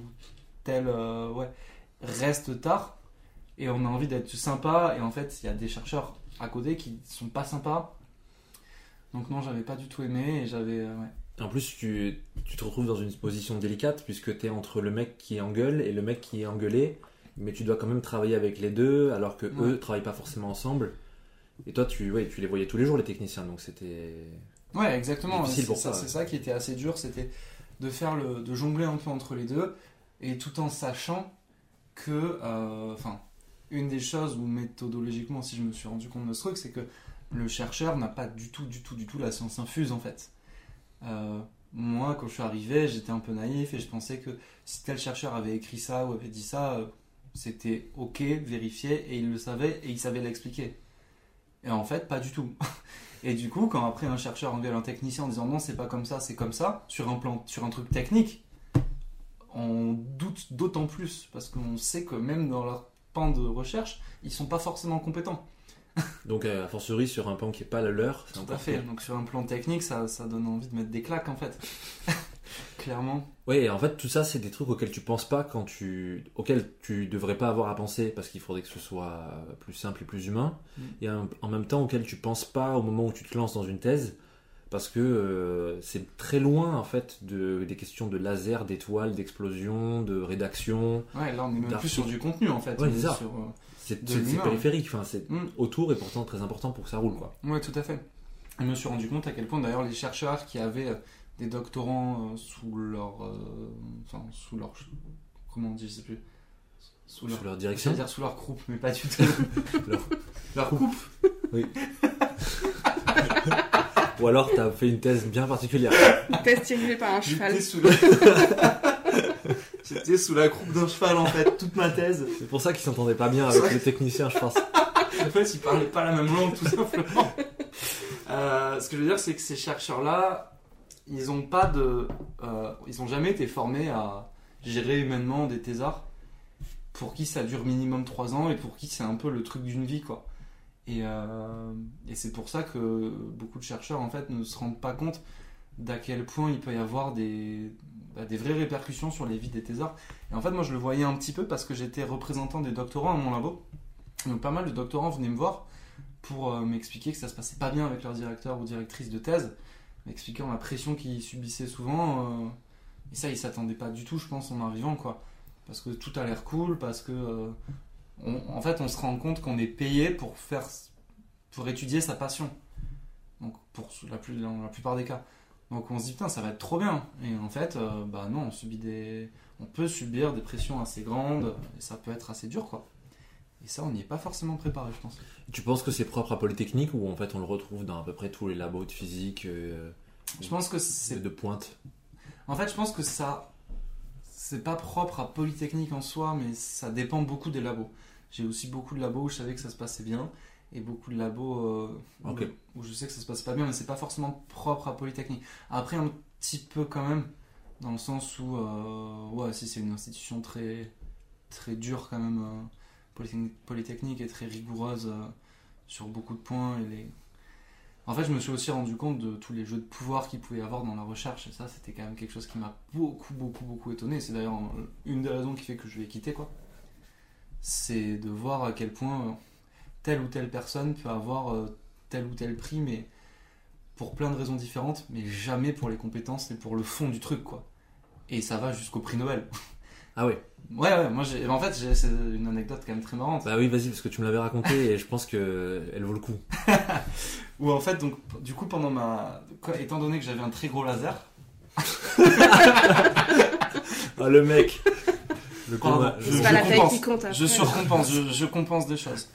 tel euh, ouais, reste tard et on a envie d'être sympa et en fait il y a des chercheurs à côté qui sont pas sympas. Donc non, j'avais pas du tout aimé et j'avais euh. En plus, tu, tu te retrouves dans une position délicate puisque tu es entre le mec qui engueule et le mec qui est engueulé, mais tu dois quand même travailler avec les deux alors que Ouais. eux travaillent pas forcément ensemble. Et toi, tu, ouais, tu les voyais tous les jours, les techniciens, donc c'était. Ouais, exactement. C'est ça, c'est ça qui était assez dur, c'était de faire le, de jongler un peu entre les deux, et tout en sachant que, euh, enfin, une des choses où méthodologiquement, si je me suis rendu compte de ce truc, c'est que le chercheur n'a pas du tout, du tout, du tout la science infuse en fait. Euh, moi, quand je suis arrivé, j'étais un peu naïf et je pensais que si tel chercheur avait écrit ça ou avait dit ça, euh, c'était ok, vérifié, et il le savait et il savait l'expliquer. Et en fait, pas du tout. *laughs* Et du coup, quand après un chercheur engueule un technicien en disant non, c'est pas comme ça, c'est comme ça, sur un plan, sur un truc technique, on doute d'autant plus parce qu'on sait que même dans leur pan de recherche, ils sont pas forcément compétents. Donc, a fortiori, sur un pan qui est pas le leur, Tout à fait. Donc sur un plan technique, ça, ça donne envie de mettre des claques en fait. *laughs* Clairement. Oui, en fait, tout ça, c'est des trucs auxquels tu penses pas quand tu. auxquels tu devrais pas avoir à penser parce qu'il faudrait que ce soit plus simple et plus humain. Mm. Et en même temps, auxquels tu penses pas au moment où tu te lances dans une thèse parce que euh, c'est très loin, en fait, de, des questions de laser, d'étoiles, d'explosion, de rédaction. Ouais, là on est même plus sur du contenu en fait. Ouais, On est sur, euh, C'est périphérique, enfin, c'est hmm. autour et pourtant très important pour que ça roule, quoi. Ouais, tout à fait. Je me suis rendu compte à quel point d'ailleurs les chercheurs qui avaient euh, des doctorants euh, sous leur. euh, enfin, sous leur. Comment on dit, je sais plus. Sous leur. Sous leur Je direction. vais dire sous leur croupe, mais pas du tout. *laughs* Leur- *laughs* leur coupe. *laughs* Ou alors, t'as fait une thèse bien particulière. Test dirigé par un cheval. Sous. J'étais sous la croupe d'un cheval en fait, toute ma thèse. C'est pour ça qu'ils s'entendaient pas bien avec les techniciens, je pense. En fait, ils parlaient pas la même langue tout simplement. Euh, ce que je veux dire, c'est que ces chercheurs-là, ils ont pas de. euh, ils ont jamais été formés à gérer humainement des thésards pour qui ça dure minimum 3 ans et pour qui c'est un peu le truc d'une vie quoi. Et, euh, et c'est pour ça que beaucoup de chercheurs en fait ne se rendent pas compte d'à quel point il peut y avoir des, bah, des vraies répercussions sur les vies des thésards. Et en fait, moi je le voyais un petit peu parce que j'étais représentant des doctorants à mon labo. Donc pas mal de doctorants venaient me voir pour euh, m'expliquer que ça se passait pas bien avec leur directeur ou directrice de thèse, m'expliquant la pression qu'ils subissaient souvent. euh, et ça, ils s'attendaient pas du tout, je pense, en arrivant, quoi. Parce que tout a l'air cool, parce que. euh, en fait, on se rend compte qu'on est payé pour faire. pour étudier sa passion. Donc, pour dans la plupart des cas. Donc, on se dit, putain, ça va être trop bien. Et en fait, euh, bah non, on subit des. On peut subir des pressions assez grandes, et ça peut être assez dur, quoi. Et ça, on n'y est pas forcément préparé, je pense. Tu penses que c'est propre à Polytechnique ou en fait on le retrouve dans à peu près tous les labos de physique euh, Je pense que c'est de pointe? En fait, je pense que ça, c'est pas propre à Polytechnique en soi, mais ça dépend beaucoup des labos. J'ai aussi beaucoup de labos où je savais que ça se passait bien, et beaucoup de labos euh, où- je sais que ça se passe pas bien, mais c'est pas forcément propre à Polytechnique. Après, un petit peu quand même, dans le sens où, euh, ouais, si c'est une institution très, très dure quand même, euh, Polytechnique, Polytechnique est très rigoureuse sur beaucoup de points, et les, en fait, je me suis aussi rendu compte de tous les jeux de pouvoir qu'il pouvait y avoir dans la recherche, et ça, c'était quand même quelque chose qui m'a beaucoup, beaucoup, beaucoup étonné. C'est d'ailleurs une des raisons qui fait que je vais quitter, quoi. C'est de voir à quel point telle ou telle personne peut avoir euh, tel ou tel prix, mais pour plein de raisons différentes, mais jamais pour les compétences et pour le fond du truc, quoi. Et ça va jusqu'au prix Nobel. *laughs* Ah ouais Ouais, ouais, moi, j'ai- en fait, j'ai- c'est une anecdote quand même très marrante. Bah oui, vas-y, parce que tu me l'avais raconté et je pense que elle vaut le coup. *laughs* Où en fait, donc, du coup, pendant ma. quoi, étant donné que j'avais un très gros laser, *laughs* Ah le mec Le Pardon, je- C'est pas la taille compense. qui compte après. Je surcompense, je, je compense des choses.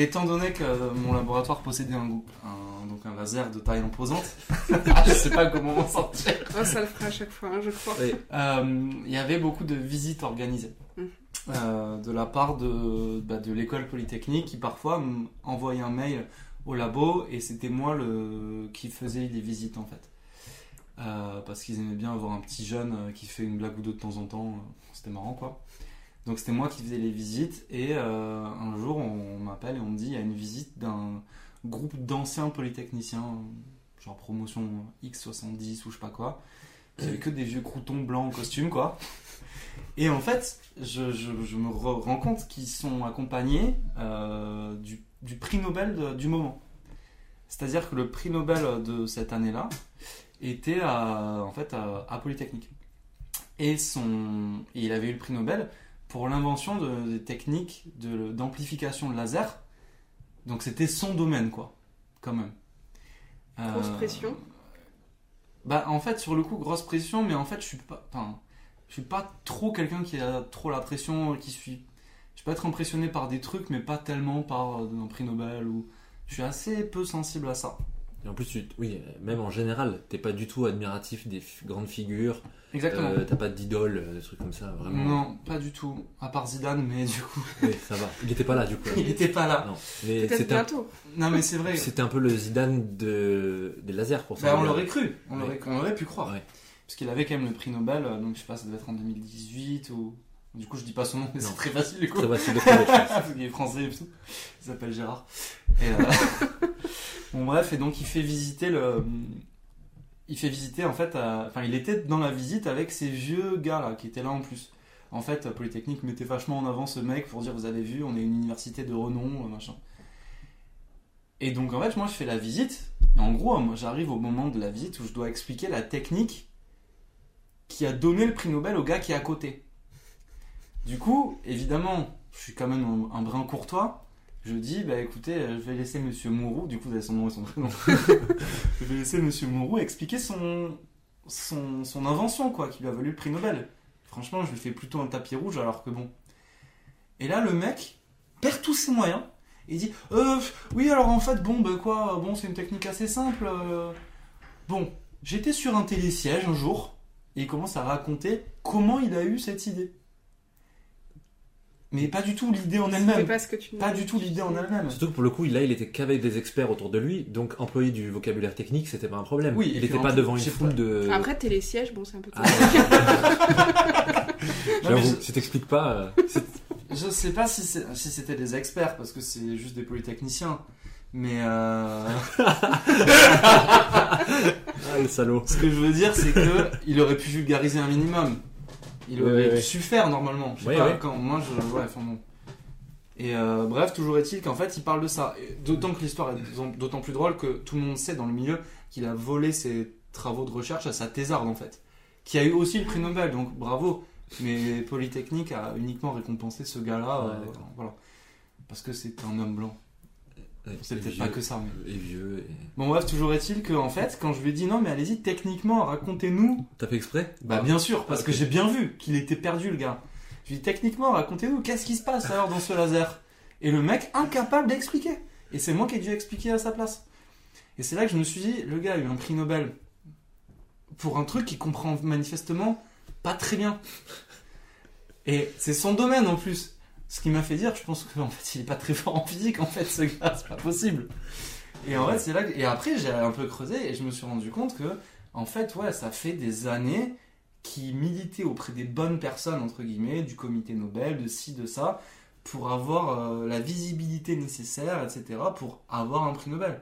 Étant donné que euh, mon laboratoire possédait un, un- donc un laser de taille imposante, *laughs* *laughs* je sais pas comment m'en sortir. Oh, ça le fera à chaque fois, hein, je crois. Ouais. Euh, Il y avait beaucoup de visites organisées Mhm. euh, de la part de, bah, de l'école polytechnique qui parfois m'envoyait un mail au labo et c'était moi le, qui faisais les visites en fait. Euh, parce qu'ils aimaient bien avoir un petit jeune qui fait une blague ou deux de temps en temps, c'était marrant quoi. Donc c'était moi qui faisais les visites et euh, un jour on m'appelle et on me dit il y a une visite d'un groupe d'anciens polytechniciens, genre promotion X70 ou je sais pas quoi, J'avais que des vieux croutons blancs en costume, quoi. Et en fait, je, me re- rends compte qu'ils sont accompagnés euh, du, prix Nobel du moment. C'est-à-dire que le prix Nobel de cette année-là était à, en fait à, Polytechnique. Et, et il avait eu le prix Nobel pour l'invention de, des techniques d'amplification de laser. Donc c'était son domaine, quoi, quand même. Grosse Euh, pression. bah en fait sur le coup grosse pression mais en fait je suis pas enfin je suis pas trop quelqu'un qui a trop la pression qui suis je peux être impressionné par des trucs mais pas tellement par euh, un prix Nobel ou je suis assez peu sensible à ça Et en plus, tu- oui, même en général, t'es pas du tout admiratif des grandes figures. exactement Euh, T'as pas d'idole, euh, des trucs comme ça, vraiment. non pas du tout à part Zidane mais du coup *laughs* Oui, ça va. Il était pas là, du coup. il était pas là Non. Mais Peut-être c'était un, bientôt. non mais c'est vrai c'était un peu le Zidane de, des lasers pour ça. Bah, on l'aurait cru on Ouais. aurait, on aurait pu croire Ouais. parce qu'il avait quand même le prix Nobel euh, donc je sais pas ça devait être en 2018 ou du coup je dis pas son nom mais c'est très facile du coup Très facile de trouver, *laughs* qu'il est français et tout. Il s'appelle Gérard. Et, euh, *laughs* bon bref, et donc il fait visiter le. Il fait visiter en fait. Enfin, il était dans la visite avec ces vieux gars là qui étaient là en plus. En fait, Polytechnique mettait vachement en avant ce mec pour dire vous avez vu, on est une université de renom, euh, machin. Et donc en fait, moi je fais la visite. En gros, moi j'arrive au moment de la visite où je dois expliquer la technique qui a donné le prix Nobel au gars qui est à côté. Du coup, évidemment, je suis quand même un brin courtois. Je dis, bah écoutez, euh, je vais laisser Monsieur Mourou, du coup, vous avez son nom et son prénom. *laughs* je vais laisser Monsieur Mourou expliquer son, son, son invention, quoi, qui lui a valu le prix Nobel. Franchement, je lui fais plutôt un tapis rouge, alors que bon. Et là, le mec perd tous ses moyens. Et dit, euh, oui, alors en fait, bon, bah quoi, bon, c'est une technique assez simple. euh. Bon, j'étais sur un télésiège un jour, et il commence à raconter comment il a eu cette idée. Mais pas du tout l'idée en elle-même. pas ce que tu Pas du tout l'idée en elle-même. Surtout que pour le coup, là, il était qu'avec des experts autour de lui, donc employer du vocabulaire technique, c'était pas un problème. Oui, il puis était en pas devant une foule de. Après, télésiège, bon, c'est un peu Ah, *laughs* *laughs* J'avoue, je- si t'expliques pas. euh, Je sais pas si c'était des experts parce que c'est juste des polytechniciens. Mais euh, *laughs* Ah, le salaud. ce que je veux dire, c'est que il aurait pu vulgariser un minimum. Il aurait ouais, ouais. su faire normalement. Je sais pas, quand moi je. Ouais, enfin bon. Et euh, bref, toujours est-il qu'en fait, il parle de ça. D'autant que l'histoire est d'autant plus drôle que tout le monde sait dans le milieu qu'il a volé ses travaux de recherche à sa thésarde en fait. Qui a eu aussi le prix Nobel, donc bravo. Mais Polytechnique a uniquement récompensé ce gars-là. Euh, voilà. Parce que c'est un homme blanc. C'est et peut-être vieux, pas que ça, mais. Et vieux. Et... Bon, bref, toujours est-il que, en fait, quand je lui ai dit non, mais allez-y, techniquement, racontez-nous. T'as fait exprès? Bah, bien sûr, parce que j'ai bien vu qu'il était perdu, le gars. Je lui ai dit techniquement, racontez-nous, qu'est-ce qui se passe alors dans ce laser? Et le mec, incapable d'expliquer. Et c'est moi qui ai dû expliquer à sa place. Et c'est là que je me suis dit, le gars a eu un prix Nobel pour un truc qu'il comprend manifestement pas très bien. Et c'est son domaine en plus. Ce qui m'a fait dire, je pense qu'en fait, il est pas très *laughs* fort en physique, en fait, ce gars, c'est pas possible. Et en fait, c'est là. Et après, j'ai un peu creusé et je me suis rendu compte que, en fait, ouais, ça fait des années qu'il militait auprès des bonnes personnes, entre guillemets, du comité Nobel, de ci, de ça, pour avoir euh, la visibilité nécessaire, etc., pour avoir un prix Nobel.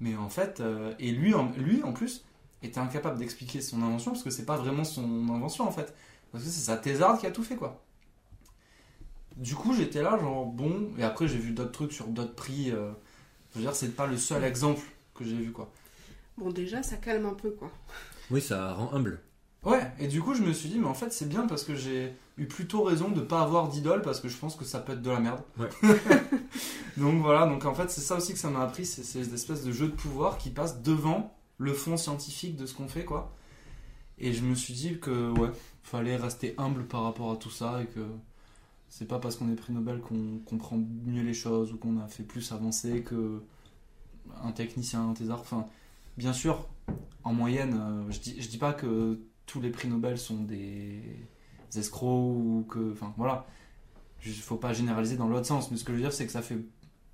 Mais en fait, euh, et lui en, lui, en plus, était incapable d'expliquer son invention, parce que c'est pas vraiment son invention, en fait. Parce que c'est sa thésarde qui a tout fait, quoi. Du coup, j'étais là, genre, bon, et après, j'ai vu d'autres trucs sur d'autres prix. euh, je veux dire, c'est pas le seul exemple que j'ai vu, quoi. Bon, déjà, ça calme un peu, quoi. Oui, ça rend humble. Ouais, et du coup, je me suis dit, mais en fait, c'est bien parce que j'ai eu plutôt raison de pas avoir d'idole parce que je pense que ça peut être de la merde. Ouais. *laughs* donc voilà, donc en fait, c'est ça aussi que ça m'a appris, c'est ces espèces de jeux de pouvoir qui passent devant le fond scientifique de ce qu'on fait, quoi. Et je me suis dit que, ouais, fallait rester humble par rapport à tout ça et que c'est pas parce qu'on est prix Nobel qu'on comprend mieux les choses ou qu'on a fait plus avancer que un technicien, un thésard. Enfin, bien sûr, en moyenne, euh, je, dis, je dis pas que tous les prix Nobel sont des escrocs ou que. Enfin, voilà. Il faut pas généraliser dans l'autre sens, mais ce que je veux dire, c'est que ça fait.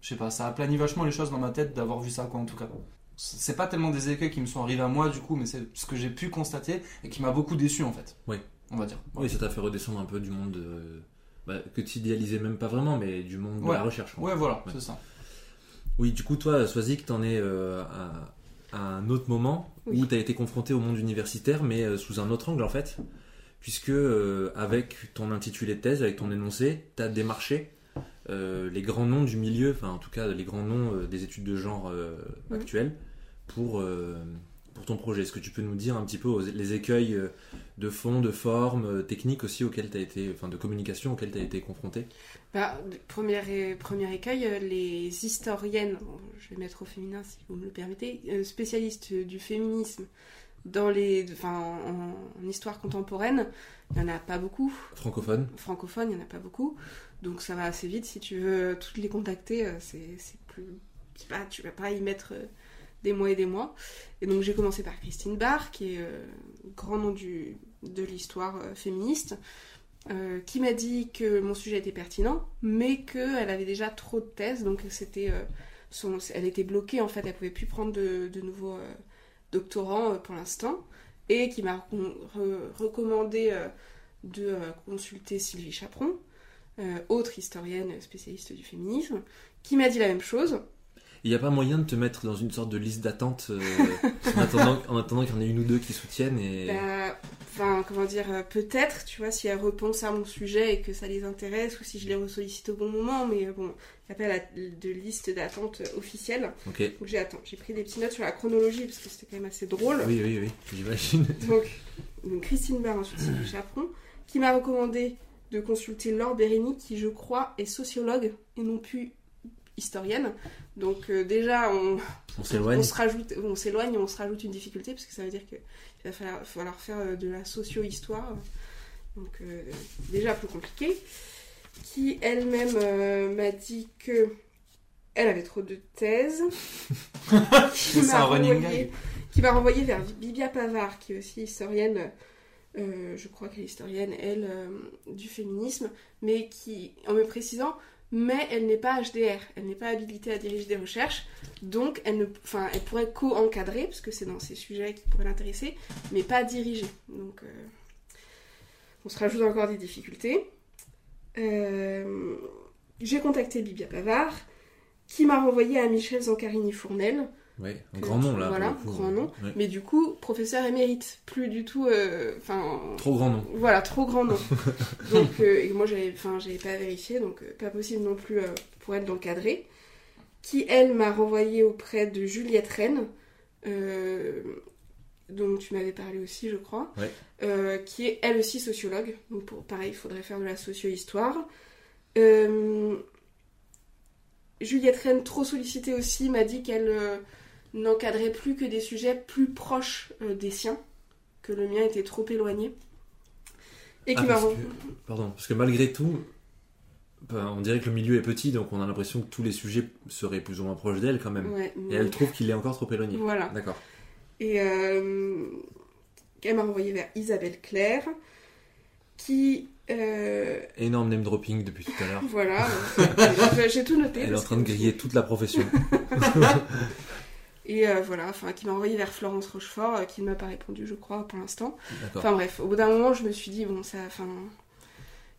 Je sais pas, ça a plani vachement les choses dans ma tête d'avoir vu ça, quoi, en tout cas. C'est pas tellement des écueils qui me sont arrivés à moi, du coup, mais c'est ce que j'ai pu constater et qui m'a beaucoup déçu, en fait. Oui. On va dire. Oui, ça t'a fait redescendre un peu du monde euh, bah, que tu idéalisais même pas vraiment, mais du monde de la recherche. Ouais, voilà, Ouais. c'est ça. Oui, du coup, toi, Swazik, t'en es euh, à, à un autre moment Oui. où tu as été confronté au monde universitaire, mais euh, sous un autre angle en fait, puisque euh, avec ton intitulé de thèse, avec ton énoncé, tu as démarché euh, les grands noms du milieu, enfin en tout cas les grands noms euh, des études de genre euh, Mhm. actuelles pour, euh, pour ton projet. Est-ce que tu peux nous dire un petit peu les écueils euh, de fond, de forme, euh, techniques aussi auxquels tu as été, enfin de communication auxquels tu as été confronté? Bah, premier, écueil, euh, les historiennes, je vais mettre au féminin si vous me le permettez, spécialistes du féminisme dans les, enfin, en, en histoire contemporaine, il n'y en a pas beaucoup. Francophone Francophones, il n'y en a pas beaucoup. Donc ça va assez vite. Si tu veux toutes les contacter, c'est plus. pas, tu vas pas y mettre des mois et des mois. Et donc j'ai commencé par Christine Barr, qui est euh, grand nom de l'histoire euh, féministe, euh, qui m'a dit que mon sujet était pertinent, mais qu'elle avait déjà trop de thèses, donc elle était bloquée en fait, elle pouvait plus prendre de, nouveaux doctorants pour l'instant, et qui m'a recom- re- recommandé de consulter Sylvie Chaperon, autre historienne spécialiste du féminisme, qui m'a dit la même chose. Il n'y a pas moyen de te mettre dans une sorte de liste d'attente euh, *laughs* en attendant, en attendant qu'il y en ait une ou deux qui soutiennent et... Bah, Enfin, comment dire, euh, peut-être, tu vois, si elles repensent à mon sujet et que ça les intéresse, ou si je les ressollicite au bon moment, mais euh, bon, il n'y a pas de liste d'attente officielle. Ok. Donc j'ai j'ai pris des petites notes sur la chronologie, parce que c'était quand même assez drôle. Oui, oui, oui, j'imagine. Donc, donc Christine Barr, ensuite Sylvie Chaperon, qui m'a recommandé de consulter Laure Bérény, qui je crois est sociologue et non plus historienne. Donc euh, déjà, on, On on s'éloigne. se rajoute, on s'éloigne on se rajoute une difficulté, parce que ça veut dire qu'il va falloir, falloir faire euh, de la socio-histoire. Donc euh, déjà plus compliqué. Qui elle-même euh, m'a dit que elle avait trop de thèses. *laughs* Qui m'a renvoyé- gag. qui m'a renvoyé vers Bibia Pavard, qui est aussi historienne, je crois qu'elle est historienne, elle, du féminisme, mais qui, en me précisant, mais elle n'est pas HDR, elle n'est pas habilitée à diriger des recherches, donc elle, ne, elle pourrait co-encadrer, parce que c'est dans ces sujets qui pourraient l'intéresser, mais pas diriger. Donc, euh, on se rajoute encore des difficultés. Euh, J'ai contacté Bibia Pavard, qui m'a renvoyé à Michel Zancarini-Fournel, Oui, un grand nom là. voilà, coup. grand nom. Ouais. mais du coup, professeur émérite, plus du tout. euh. Trop grand nom. voilà, trop grand nom. *laughs* donc, euh, et moi, j'avais enfin, j'avais pas vérifié, donc euh, pas possible non plus pour elle d'encadrer. Qui, elle, m'a renvoyé auprès de Juliette Rennes, dont tu m'avais parlé aussi, je crois, Ouais. qui est elle aussi sociologue. Donc, pour, pareil, il faudrait faire de la socio-histoire. Juliette Rennes, trop sollicitée aussi, m'a dit qu'elle n'encadrait plus que des sujets plus proches euh, des siens, que le mien était trop éloigné. Et qui Ah, m'a parce que- Pardon, parce que malgré tout, ben, on dirait que le milieu est petit, donc on a l'impression que tous les sujets seraient plus ou moins proches d'elle quand même. Ouais, Et mais- elle trouve qu'il est encore trop éloigné. Voilà. D'accord. Et euh, elle m'a renvoyé vers Isabelle Claire, qui. euh, Énorme name dropping depuis tout à l'heure. *laughs* voilà, j'ai tout noté. Elle est en train de que- griller toute la profession. *laughs* Et euh, voilà, enfin, qui m'a envoyé vers Florence Rochefort, euh, qui ne m'a pas répondu, je crois, pour l'instant. Enfin bref, au bout d'un moment, je me suis dit, bon, ça. Enfin.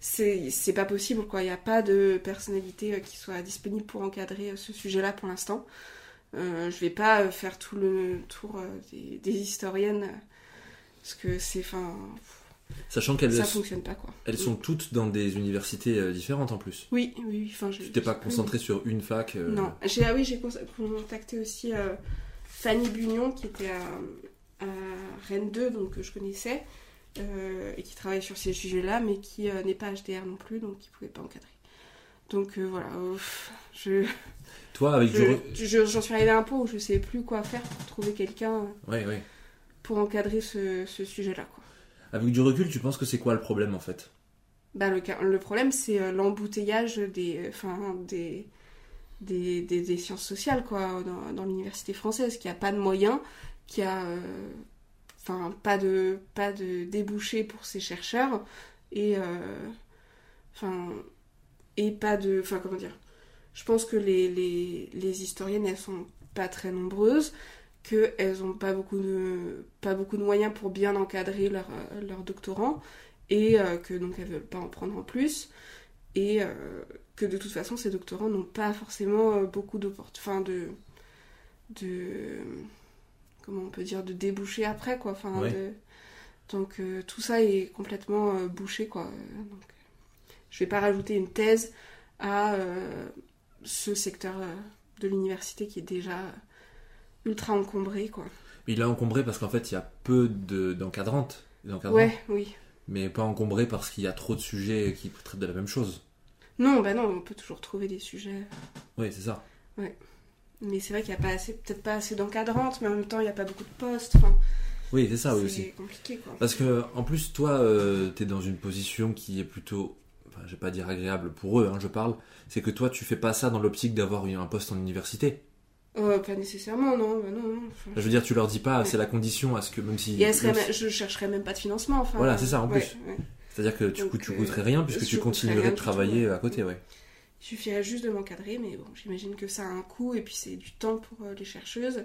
C'est c'est pas possible, quoi. Il n'y a pas de personnalité euh, qui soit disponible pour encadrer ce sujet-là pour l'instant. Je vais pas faire tout le tour des, des historiennes, parce que c'est. Enfin. Sachant qu'elles Ça fonctionne pas, quoi. elles sont toutes dans des universités euh, différentes en plus. Oui, oui, oui. Enfin, je- Tu t'es pas concentré sur une fac. euh, Non. J'ai, ah oui, j'ai contacté aussi euh, Fanny Bugnon, qui était à, à Rennes 2, donc que je connaissais, euh, et qui travaille sur ces sujets-là, mais qui n'est pas HDR non plus, donc qui pouvait pas encadrer. Donc voilà, je, *laughs* Toi, avec du. je- je- j'en suis arrivée à un point où je sais plus quoi faire pour trouver quelqu'un Ouais, ouais. pour encadrer ce, ce sujet-là, quoi. Avec du recul, tu penses que c'est quoi le problème en fait? Bah, le, problème, c'est euh, l'embouteillage des, enfin, des, des, des, sciences sociales quoi, dans, l'université française, qui a pas de moyens, qui a euh, pas, de, pas de débouchés pour ses chercheurs, et, euh, et pas de. Enfin, comment dire? Je pense que les, les, les historiennes, elles sont pas très nombreuses qu'elles n'ont pas beaucoup de pas beaucoup de moyens pour bien encadrer leurs euh, leurs doctorants et euh, que donc elles veulent pas en prendre en plus et euh, que de toute façon ces doctorants n'ont pas forcément euh, beaucoup d'opportunités enfin de de comment on peut dire, de déboucher après, quoi. Enfin, Ouais. de- donc euh, tout ça est complètement euh, bouché, quoi. Euh, Donc, je vais pas rajouter une thèse à euh, ce secteur euh, de l'université qui est déjà ultra encombré, quoi. Il a encombré parce qu'en fait, il y a peu de- d'encadrantes. d'encadrants, Ouais, oui. Mais pas encombré parce qu'il y a trop de sujets qui traitent de la même chose. Non, bah non, on peut toujours trouver des sujets. Oui, c'est ça. Mais c'est vrai qu'il n'y a pas assez, peut-être pas assez d'encadrantes, mais en même temps, il n'y a pas beaucoup de postes. Enfin, Oui, c'est ça, oui, c'est aussi. compliqué, quoi. Parce que, en plus, toi, euh, t'es dans une position qui est plutôt, enfin, je vais pas dire agréable pour eux, hein, je parle, c'est que toi, tu fais pas ça dans l'optique d'avoir eu un poste en université. Euh, pas nécessairement, non, non, non. Enfin, Je veux dire, tu leur dis pas, Ouais. c'est la condition à ce que, même si. Et serait même je chercherais même pas de financement. Enfin, Voilà, c'est ça, en plus. ouais. C'est-à-dire que coup, Donc, tu euh, coûterais rien puisque tu continuerais de travailler tout, ouais. à côté, ouais. Il suffirait juste de m'encadrer, mais bon, j'imagine que ça a un coût et puis c'est du temps pour euh, les chercheuses.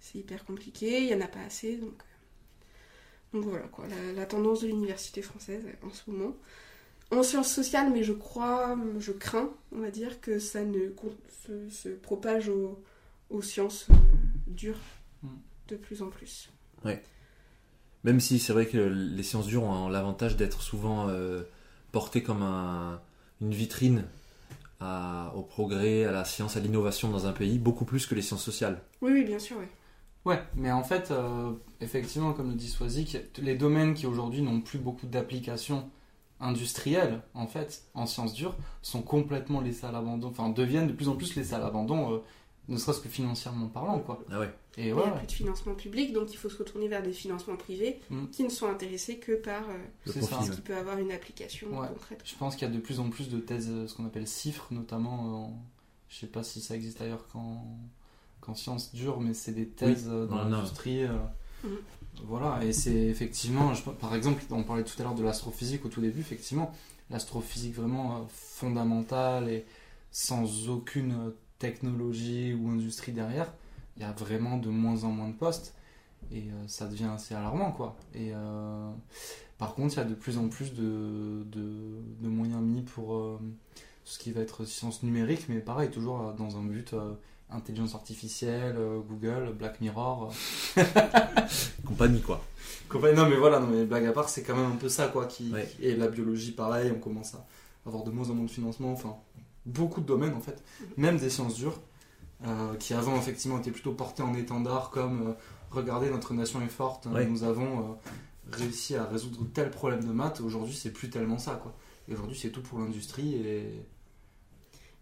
C'est hyper compliqué, il y en a pas assez, donc. euh, Donc voilà, quoi, la, la tendance de l'université française euh, en ce moment. En sciences sociales, mais je crois, je crains, on va dire, que ça ne se, se propage aux, aux sciences euh, dures Mm. de plus en plus. Même si c'est vrai que les sciences dures ont l'avantage d'être souvent euh, portées comme un- une vitrine à- au progrès, à la science, à l'innovation dans un pays, beaucoup plus que les sciences sociales. Oui, oui, bien sûr, oui. Ouais, mais en fait, euh, effectivement, comme le dit Swazik, les domaines qui aujourd'hui n'ont plus beaucoup d'applications industrielles, en fait, en sciences dures, sont complètement laissés à l'abandon, enfin deviennent de plus en plus laissés à l'abandon, euh, ne serait-ce que financièrement parlant, quoi. Ah ouais. Et Il ouais, n'y a ouais, plus de financement public, donc il faut se retourner vers des financements privés Mm. qui ne sont intéressés que par euh, ce qui peut avoir une application Ouais. concrète. je pense qu'il y a de plus en plus de thèses, euh, ce qu'on appelle cifres, notamment, euh, en- je sais pas si ça existe ailleurs qu'en sciences dures, mais c'est des thèses euh, dans l'industrie. Mhm. Voilà, et c'est effectivement, je- par exemple, on parlait tout à l'heure de l'astrophysique au tout début, effectivement, l'astrophysique vraiment fondamentale et sans aucune technologie ou industrie derrière, il y a vraiment de moins en moins de postes et euh, ça devient assez alarmant quoi. Et euh, par contre, il y a de plus en plus de, de, de moyens mis pour euh, ce qui va être science numérique, mais pareil, toujours dans un but intelligence artificielle, Google, Black Mirror. *laughs* Compagnie, quoi. Compagnie- Non mais voilà, non mais blague à part, c'est quand même un peu ça quoi. Qui, Ouais. Et la biologie pareil, on commence à avoir de moins en moins de financement, enfin beaucoup de domaines en fait, même des sciences dures, euh, qui avant effectivement étaient plutôt portés en étendard comme euh, regardez notre nation est forte, Ouais. nous avons euh, réussi à résoudre tel problème de maths, aujourd'hui c'est plus tellement ça quoi. Et aujourd'hui c'est tout pour l'industrie et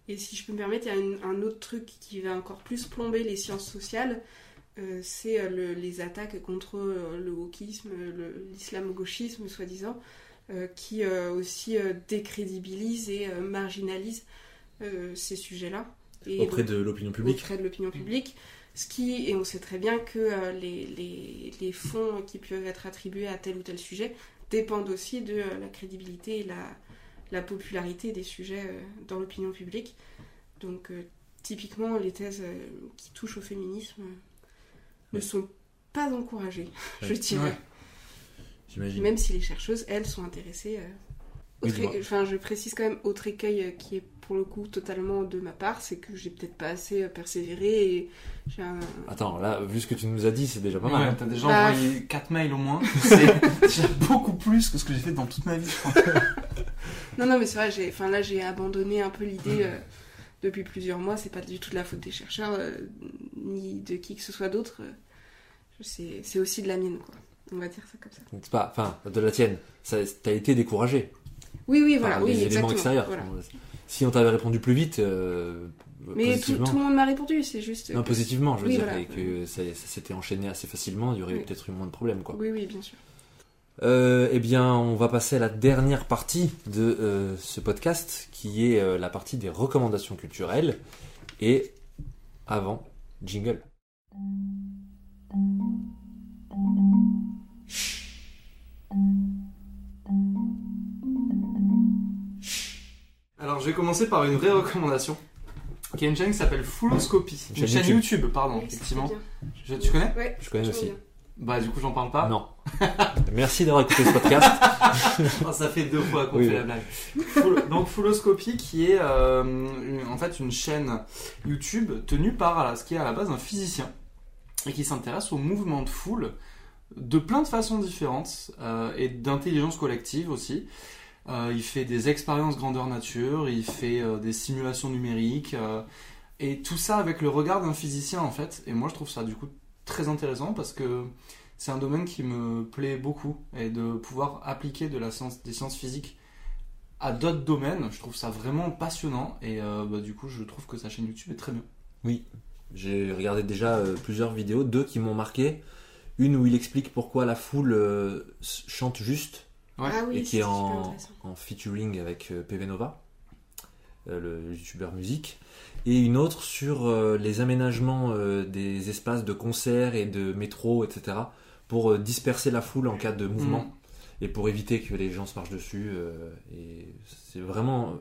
Et si je peux me permettre, il y a une- un autre truc qui va encore plus plomber les sciences sociales, euh, c'est euh, le- les attaques contre euh, le wokisme, le- l'islamo-gauchisme soi-disant, euh, qui euh, aussi euh, décrédibilisent et euh, marginalisent euh, ces sujets-là. Et Auprès de l'opinion publique. auprès de l'opinion publique. Ce qui, et on sait très bien que euh, les, les, les fonds qui peuvent être attribués à tel ou tel sujet dépendent aussi de euh, la crédibilité et la, la popularité des sujets euh, dans l'opinion publique. Donc, euh, typiquement, les thèses euh, qui touchent au féminisme euh, ne Ouais. sont pas encouragées, *laughs* je dirais. Ouais. J'imagine. Même si les chercheuses, elles, sont intéressées. euh, Oui, enfin, je précise quand même, autre écueil euh, qui est pour le coup totalement de ma part, c'est que j'ai peut-être pas assez euh, persévéré et j'ai un... Attends, là, vu ce que tu nous as dit, c'est déjà pas mal. hein. t'as déjà Bah, envoyé 4 mails au moins, c'est *laughs* déjà beaucoup plus que ce que j'ai fait dans toute ma vie je crois. *laughs* Non, non, mais c'est vrai, j'ai... Enfin, là j'ai abandonné un peu l'idée euh, depuis plusieurs mois, c'est pas du tout de la faute des chercheurs, euh, ni de qui que ce soit d'autre. c'est... c'est aussi de la mienne, quoi. On va dire ça comme ça. C'est pas, enfin, de la tienne. Ça, t'as été découragé Oui, oui, par voilà, les oui, éléments exactement. extérieurs. voilà. Si on t'avait répondu plus vite, euh, Mais tout, le monde m'a répondu, c'est juste. non, positivement, je veux Oui, dire, voilà. et que ça, ça s'était enchaîné assez facilement, il y aurait Oui. peut-être eu moins de problèmes, quoi. Oui, oui, bien sûr. Euh, eh bien, on va passer à la dernière partie de euh, ce podcast, qui est la partie des recommandations culturelles. Et avant, jingle. Alors je vais commencer par une vraie recommandation. Qui est une chaîne qui s'appelle Fulloscopy. Une Une, chaîne chaîne YouTube. YouTube, pardon, Oui, effectivement. Je- tu connais. Ouais, Je connais aussi. bien. Bah du coup j'en parle pas. Non. *laughs* Merci d'avoir écouté ce podcast. *laughs* Oh, ça fait deux fois qu'on Oui, fait oui. la blague. Full- donc Fulloscopy qui est euh, une- en fait une chaîne YouTube tenue par ce qui est à la base un physicien et qui s'intéresse au mouvement de foule de plein de façons différentes euh, et d'intelligence collective aussi. Euh, il fait des expériences grandeur nature, il fait euh, des simulations numériques, euh, et tout ça avec le regard d'un physicien en fait. Et moi je trouve ça du coup très intéressant parce que c'est un domaine qui me plaît beaucoup et de pouvoir appliquer de la science, des sciences physiques à d'autres domaines, je trouve ça vraiment passionnant et bah, du coup je trouve que sa chaîne YouTube est très bien. J'ai regardé déjà plusieurs vidéos, deux qui m'ont marqué. Une où il explique pourquoi la foule chante juste Ouais. Ah oui, et qui est en, featuring avec euh, PV Nova, euh, le youtubeur musique. Et une autre sur euh, les aménagements des espaces de concert et de métro, etc. pour disperser la foule en cas de mouvement Mm. et pour éviter que les gens se marchent dessus. euh, et c'est vraiment.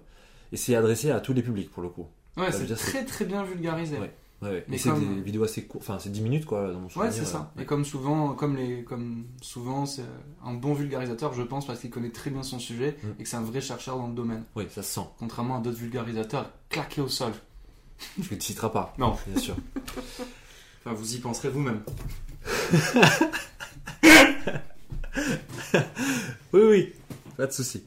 Et c'est adressé à tous les publics pour le coup. Ouais, c'est très très bien vulgarisé. Ouais. Ouais, ouais. Mais c'est comme- des vidéos assez courtes, enfin c'est 10 minutes quoi dans mon Ouais, souvenir. c'est ça. euh, Et comme souvent, comme les, comme souvent, c'est un bon vulgarisateur, je pense, parce qu'il connaît très bien son sujet Mm. et que c'est un vrai chercheur dans le domaine. Oui, ça se sent. Contrairement à d'autres vulgarisateurs claqués au sol. *laughs* Tu ne citeras pas. Non. Bien sûr. Enfin, vous y penserez vous-même. *laughs* Oui, oui. Pas de souci.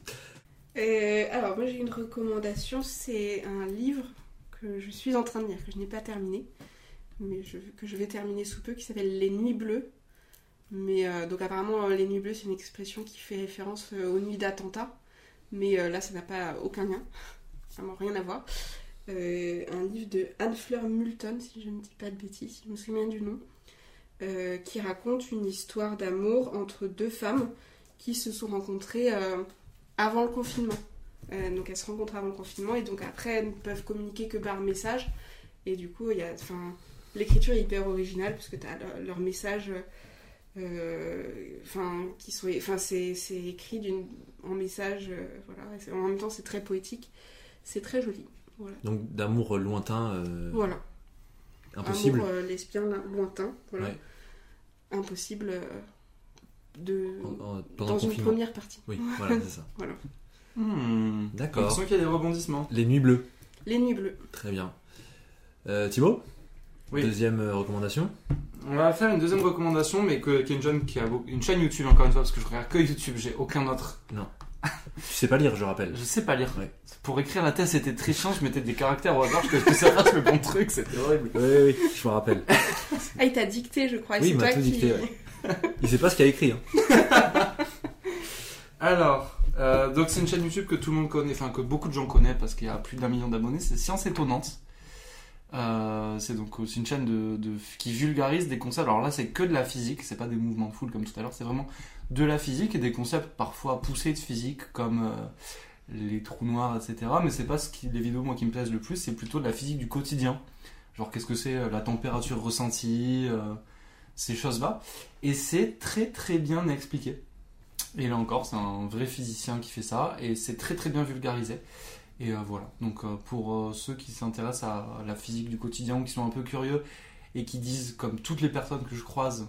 Euh, alors, moi j'ai une recommandation, c'est un livre je suis en train de lire, que je n'ai pas terminé, mais je- que je vais terminer sous peu, qui s'appelle Les Nuits Bleues. Mais euh, donc apparemment, euh, Les Nuits Bleues, c'est une expression qui fait référence euh, aux nuits d'attentat, mais là, ça n'a pas aucun lien, vraiment rien à voir. Un livre de Anne-Fleur Moulton, si je ne dis pas de bêtises, si je me souviens du nom, qui raconte une histoire d'amour entre deux femmes qui se sont rencontrées avant le confinement. Euh, donc elles se rencontrent avant le confinement et donc après elles ne peuvent communiquer que par message. Et du coup, l'écriture est hyper originale parce que tu as leur, leur message, euh, enfin, qui sont, c'est, écrit en message, euh, voilà. En même temps, c'est très poétique, c'est très joli. Voilà. Donc d'amour lointain, Voilà. impossible. Amour lesbien lo- lointain, voilà. Ouais. Impossible de En- en- pendant dans une première partie. Oui, *laughs* voilà, c'est ça. Voilà. Hmm. J'ai D'accord. l'impression qu'il y a des rebondissements. Les nuits bleues. Les nuits bleues. Très bien. Euh, Thibaut Oui. Deuxième euh, recommandation On va faire une deuxième recommandation, mais que, qui est une, jeune qui a une chaîne YouTube, encore une fois, parce que je regarde que YouTube, j'ai aucun autre. *laughs* Tu sais pas lire, je rappelle. Je sais pas lire. Ouais. Pour écrire la thèse, c'était très chiant, je mettais des caractères au hasard, je que ça fasse le bon truc, c'était horrible. Oui, oui, je me rappelle. *laughs* Ah, il t'a dicté, je crois. Oui, il m'a toi tout qui... dicté, ouais. *laughs* Il sait pas ce qu'il a écrit. hein. Alors, euh, donc c'est une chaîne YouTube que tout le monde connaît, enfin que beaucoup de gens connaissent parce qu'il y a plus d'un million d'abonnés, c'est Science Étonnante. Euh, c'est donc aussi une chaîne qui vulgarise des concepts. Alors là, c'est que de la physique, c'est pas des mouvements foule comme tout à l'heure, c'est vraiment de la physique et des concepts parfois poussés de physique comme euh, les trous noirs, etc. Mais c'est pas ce qui, les vidéos moi qui me plaisent le plus, c'est plutôt de la physique du quotidien. Genre qu'est-ce que c'est la température ressentie, ces choses-là. Et c'est très très bien expliqué. Et là encore, c'est un vrai physicien qui fait ça, et c'est très très bien vulgarisé. Et euh, voilà, donc euh, pour euh, ceux qui s'intéressent à la physique du quotidien ou qui sont un peu curieux et qui disent, comme toutes les personnes que je croise,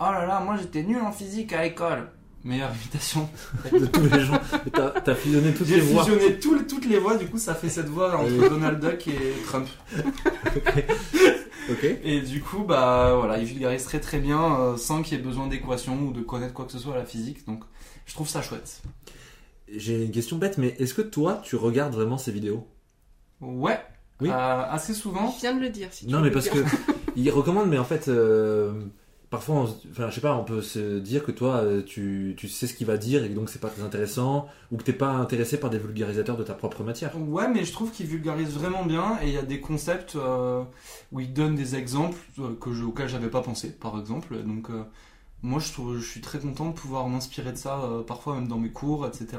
Oh là là, moi j'étais nul en physique à l'école. Meilleure invitation. *laughs* De tous les gens. T'as t'as fusionné toutes J'ai les voix. fusionné tous les- toutes les voix, du coup ça fait cette voix entre. Donald Duck et Trump. *laughs* Ok. Et du coup, bah voilà, il vulgarise très très bien euh, sans qu'il y ait besoin d'équations ou de connaître quoi que ce soit à la physique. Donc je trouve ça chouette. J'ai une question bête, mais est-ce que toi, tu regardes vraiment ces vidéos? Ouais, Oui. Euh, assez souvent. Je viens de le dire. Si tu Non, mais parce dire. que *laughs* il recommande, mais en fait, euh, parfois, on, enfin, je sais pas, on peut se dire que toi, euh, tu, tu sais ce qu'il va dire et donc c'est pas très intéressant, ou que t'es pas intéressé par des vulgarisateurs de ta propre matière. Ouais, mais je trouve qu'il vulgarise vraiment bien et il y a des concepts euh, où il donne des exemples euh, que je, auxquels j'avais pas pensé, par exemple. Donc, moi, je, trouve, je suis très content de pouvoir m'inspirer de ça, parfois même dans mes cours, etc.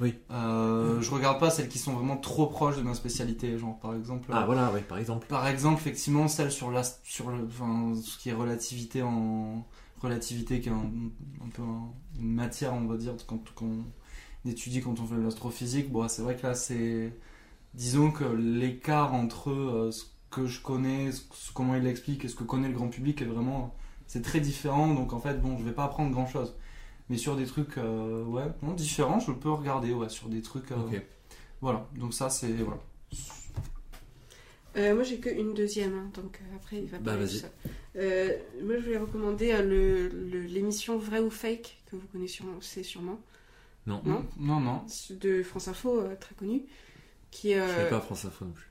Oui. Euh, Je regarde pas celles qui sont vraiment trop proches de ma spécialité, genre par exemple. Ah voilà, ouais, par exemple. Par exemple, effectivement, celle sur la, sur le, enfin, ce qui est relativité en relativité, qui est un, un peu un- une matière, on va dire, quand, quand on étudie quand on fait de l'astrophysique. Bon, c'est vrai que là, c'est, disons que l'écart entre euh, ce que je connais, ce- comment il l'explique et ce que connaît le grand public est vraiment, c'est très différent. Donc en fait, bon, je vais pas apprendre grand chose. Mais sur des trucs, euh, ouais, non, différents, je peux regarder, ouais, sur des trucs, euh, Ok. voilà. Donc ça, c'est, voilà. Euh, moi, j'ai qu'une deuxième, hein, donc euh, après, il va Bah, vas-y. tout seul. Euh, moi, je voulais recommander euh, le- le- l'émission Vrai ou Fake, que vous connaissez sûrement, sûrement Non, Non? Non, non. de France Info, euh, très connue, qui je connais pas France Info non plus.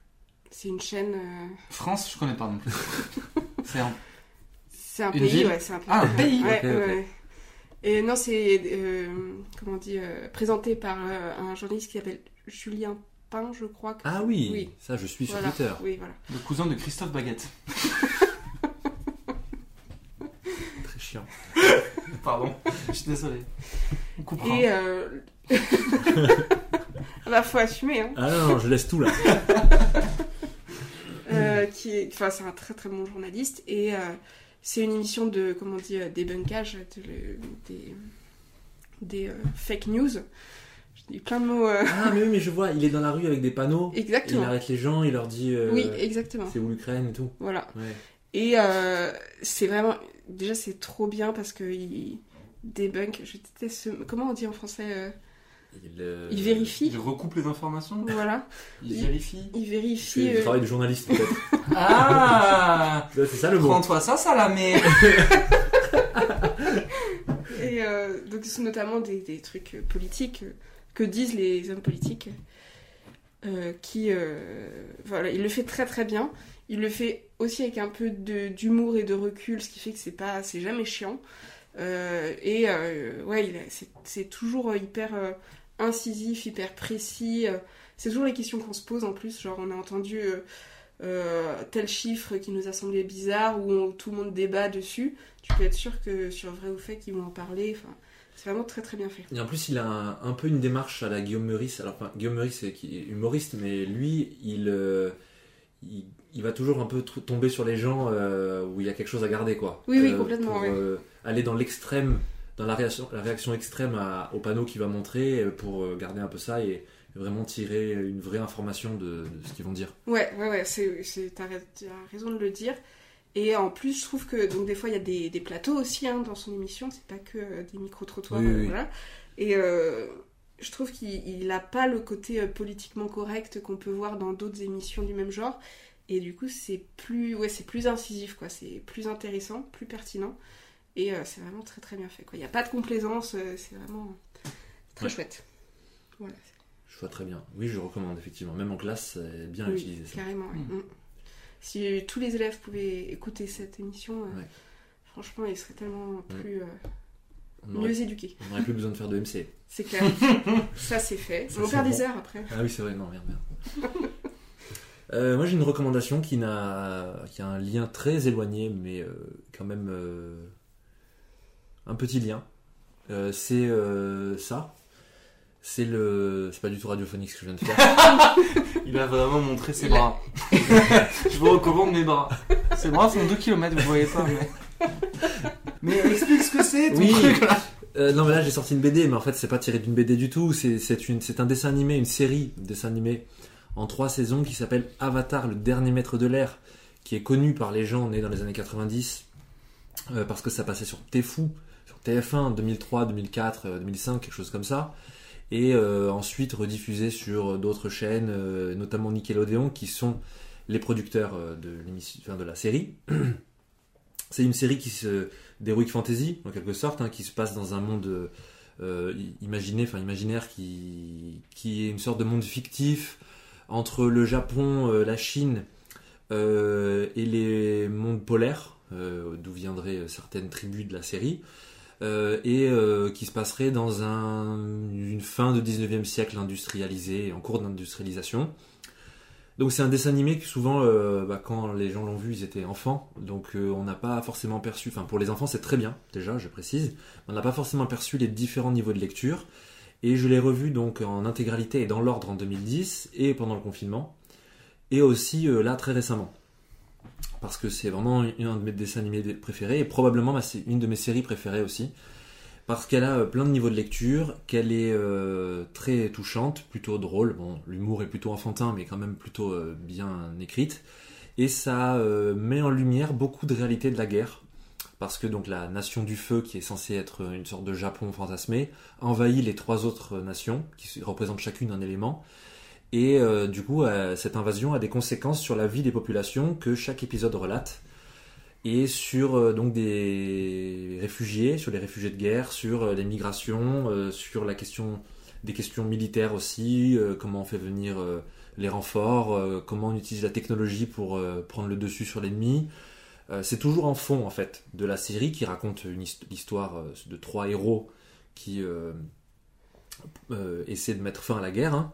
c'est une chaîne... euh, France, je connais pas non plus. *laughs* C'est un. c'est un pays, ouais, c'est un pays. Ah, un pays Ouais, Ok, ouais. Et non, c'est, euh, comment on dit, euh, présenté par euh, un journaliste qui s'appelle Julien Pain, je crois. que- Ah oui, Oui. ça je suis sur Voilà. Twitter. Oui, voilà. Le cousin de Christophe Baguette. *laughs* Très chiant. *laughs* Pardon. Je suis désolé. On coupera. Et... Euh... *laughs* ah bah, faut assumer, hein. Ah non, non, je laisse tout là. Euh, qui est, enfin, c'est un très très bon journaliste et euh, c'est une émission de, comment on dit, euh, débunkage de le- des, des euh, fake news. Je dis plein de mots. euh, Ah mais oui, mais je vois, il est dans la rue avec des panneaux. Il Exactement. arrête les gens, il leur dit euh, Oui, exactement. c'est où l'Ukraine et tout. Voilà. Ouais. Et euh, c'est vraiment. Déjà, c'est trop bien parce qu'il débunk. Je déteste ce. Comment on dit en français euh, Il, euh, Il vérifie. Il recoupe les informations. Voilà. Il Il- vérifie. Il C'est vérifie. du euh, travail de journaliste peut-être. *laughs* Ah c'est ça le mot. Prends-toi ça, Salamé *laughs* Et euh, donc, ce sont notamment des, des trucs euh, politiques que disent les hommes politiques. euh, qui. euh, voilà, il le fait très très bien. Il le fait aussi avec un peu de- d'humour et de recul, ce qui fait que c'est pas, c'est jamais chiant. Euh, et euh, ouais, c'est- c'est toujours hyper euh, incisif, hyper précis. euh, c'est toujours les questions qu'on se pose en plus. Genre, on a entendu euh, euh, tel chiffre qui nous a semblé bizarre ou on- tout le monde débat dessus. Tu peux être sûr que sur vrai ou fait, qu'ils vont en parler. Enfin, c'est vraiment très très bien fait. Et en plus, il a un, un peu une démarche à la Guillaume Meurice. Alors, enfin, Guillaume Meurice, qui est humoriste, mais lui, il, euh, il, il va toujours un peu tomber sur les gens où il y a quelque chose à garder, quoi. Oui, oui, complètement, Pour oui. aller dans l'extrême, dans la réaction, la réaction extrême à- au panneau qu'il va montrer, euh, pour euh, garder un peu ça et vraiment tirer une vraie information de, de ce qu'ils vont dire. Ouais, ouais, ouais, t'as, rais- t'as raison de le dire. Et en plus, je trouve que donc des fois il y a des, des plateaux aussi hein, dans son émission, c'est pas que euh, des micro-trottoirs. Oui, oui. Voilà. Et euh, je trouve qu'il il a pas le côté politiquement correct qu'on peut voir dans d'autres émissions du même genre. Et du coup, c'est plus, ouais, c'est plus incisif, quoi. C'est plus intéressant, plus pertinent. Et euh, c'est vraiment très très bien fait. Il n'y a pas de complaisance, euh, c'est vraiment très Ouais. chouette. Voilà. Je vois très bien. Oui, je recommande, effectivement. Même en classe, c'est bien Oui, utilisé ça. Carrément, ouais. Mm. Mm. Si tous les élèves pouvaient écouter cette émission, euh, Ouais. franchement, ils seraient tellement plus On aurait, mieux éduqués. on aurait plus besoin de faire de MC. C'est clair. *laughs* ça, c'est fait. Ça, On va faire bon. des heures après. Ah oui, c'est vrai, non, merde, merde. Euh, moi, j'ai une recommandation qui, n'a, qui a un lien très éloigné, mais euh, quand même euh, un petit lien. Euh, c'est euh, ça. C'est le. C'est pas du tout radiophonique ce que je viens de faire. *laughs* Il a vraiment montré ses bras. *laughs* je vous recommande mes bras. Ses bras font 2 km, vous voyez pas, mais. Mais explique ce que c'est, ton Oui. truc là. Euh, non, mais là, j'ai sorti une BD, mais en fait, c'est pas tiré d'une BD du tout. C'est, c'est, une, c'est un dessin animé, une série de dessins animés en trois saisons qui s'appelle Avatar, le dernier maître de l'air, qui est connu par les gens nés dans les années 90 euh, parce que ça passait sur sur TF1 2003, 2004, euh, 2005, quelque chose comme ça. Et euh, ensuite rediffusé sur d'autres chaînes, euh, notamment Nickelodeon, qui sont les producteurs euh, de, de la série. *clears throat* C'est une série qui se d'heroic fantasy en quelque sorte, hein, qui se passe dans un monde euh, imaginé, enfin imaginaire, qui, est une sorte de monde fictif entre le Japon, euh, la Chine euh, et les mondes polaires, euh, d'où viendraient certaines tribus de la série, euh, et euh, qui se passerait dans un- une fin de 19e siècle industrialisé, en cours d'industrialisation. Donc c'est un dessin animé que souvent, euh, bah, quand les gens l'ont vu, ils étaient enfants, donc on n'a pas forcément perçu, enfin pour les enfants c'est très bien, déjà je précise, on n'a pas forcément perçu les différents niveaux de lecture, et je l'ai revu donc en intégralité et dans l'ordre en 2010, et pendant le confinement, et aussi là très récemment. Parce que c'est vraiment un de mes dessins animés préférés, et probablement une de mes séries préférées aussi, parce qu'elle a euh, plein de niveaux de lecture, qu'elle est euh, très touchante, plutôt drôle. Bon, l'humour est plutôt enfantin, mais quand même plutôt euh, bien écrite. Et ça met en lumière beaucoup de réalités de la guerre. Parce que donc la nation du feu, qui est censée être une sorte de Japon fantasmé, envahit les trois autres nations, qui représentent chacune un élément. Et euh, du coup, euh, cette invasion a des conséquences sur la vie des populations que chaque épisode relate. Et sur euh, donc des réfugiés, sur les réfugiés de guerre, sur les migrations, sur la question des questions militaires aussi, comment on fait venir les renforts, comment on utilise la technologie pour prendre le dessus sur l'ennemi. C'est toujours en fond en fait de la série qui raconte une hist- l'histoire de trois héros qui essaient de mettre fin à la guerre. hein.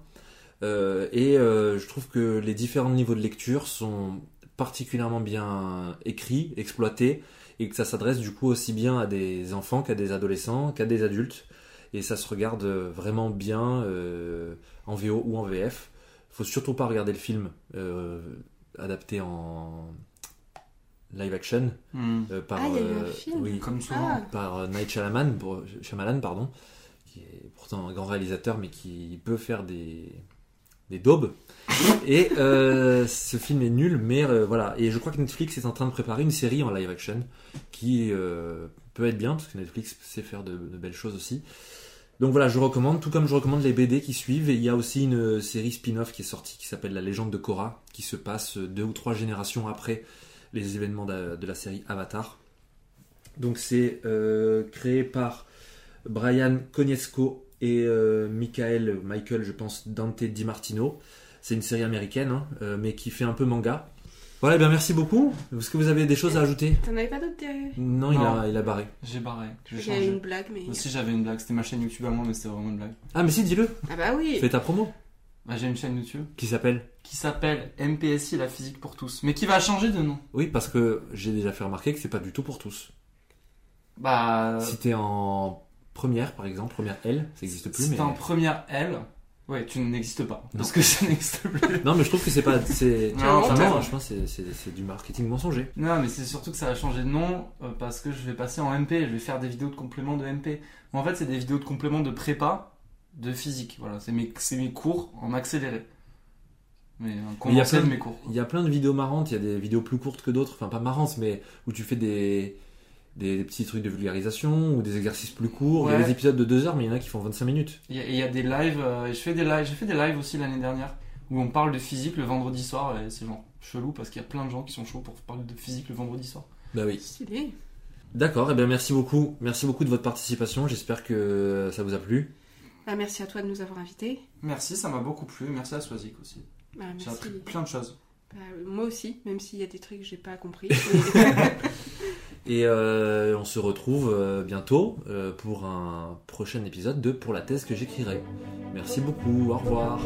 Euh, et euh, je trouve que les différents niveaux de lecture sont particulièrement bien écrits, exploités, et que ça s'adresse du coup aussi bien à des enfants qu'à des adolescents, qu'à des adultes. Et ça se regarde euh, vraiment bien euh, en VO ou en VF. Faut surtout pas regarder le film euh, adapté en live action par Ah, il y a eu un euh, film. oui, Comme souvent. Ah, par euh, Night Shyamalan, pour- Shyamalan, pardon, qui est pourtant un grand réalisateur, mais qui peut faire des, des daubes. Et euh, ce film est nul, mais euh, voilà. Et je crois que Netflix est en train de préparer une série en live action qui euh, peut être bien, parce que Netflix sait faire de, belles choses aussi. Donc voilà, je recommande, tout comme je recommande les BD qui suivent. Et il y a aussi une série spin-off qui est sortie qui s'appelle La légende de Korra, qui se passe deux ou trois générations après les événements de, la série Avatar. Donc c'est créé par Brian Konietzko et euh, Michael, Michael, je pense, Dante Di Martino. C'est une série américaine, hein, euh, mais qui fait un peu manga. Voilà, eh bien merci beaucoup. Est-ce que vous avez des choses à ajouter? T'en avais pas d'autres Non, il. A, il a barré. J'ai barré. Changé. une blague, mais. Aussi, j'avais une blague. C'était ma chaîne YouTube à moi, mais c'était vraiment une blague. Ah, mais si, dis-le. Ah bah oui Fais ta promo. Bah, j'ai une chaîne YouTube Qui s'appelle qui s'appelle MPSI, la physique pour tous, mais qui va changer de nom. Oui, parce que j'ai déjà fait remarquer que c'est pas du tout pour tous. Bah, Si t'es en première, par exemple, première L, ça n'existe plus. si Mais... t'es en première L, ouais, tu n'existes pas. Parce que ça n'existe plus. Non, mais je trouve que c'est pas. C'est... *laughs* Non, non, non. franchement, c'est, c'est, c'est du marketing mensonger. Non, mais c'est surtout que ça va changer de nom euh, parce que je vais passer en MP. Je vais faire des vidéos de complément de MP. Mais en fait, c'est des vidéos de complément de prépa de physique. Voilà, c'est mes, c'est mes cours en accéléré. Mais un il y a plein de- mes cours. Il y a plein de vidéos marrantes, il y a des vidéos plus courtes que d'autres, enfin pas marrantes, mais où tu fais des, des, des petits trucs de vulgarisation ou des exercices plus courts. Il y a des épisodes de 2 heures, mais il y en a qui font 25 minutes. Il y, a- il y a des lives. euh, je fais des lives. J'ai fait des lives aussi l'année dernière où on parle de physique le vendredi soir. Et c'est genre chelou parce qu'il y a plein de gens qui sont chauds pour parler de physique le vendredi soir. Bah oui. Stylé. D'accord, et bien merci beaucoup. Merci beaucoup de votre participation. J'espère que ça vous a plu. Bah, merci à toi de nous avoir invités. Merci, ça m'a beaucoup plu. Merci à Swazik aussi. Bah, J'ai appris plein de choses. Bah, moi aussi, même s'il y a des trucs que j'ai pas compris. *laughs* *laughs* Et euh, on se retrouve euh, bientôt euh, pour un prochain épisode de Pour la thèse que j'écrirai. Merci beaucoup, au revoir.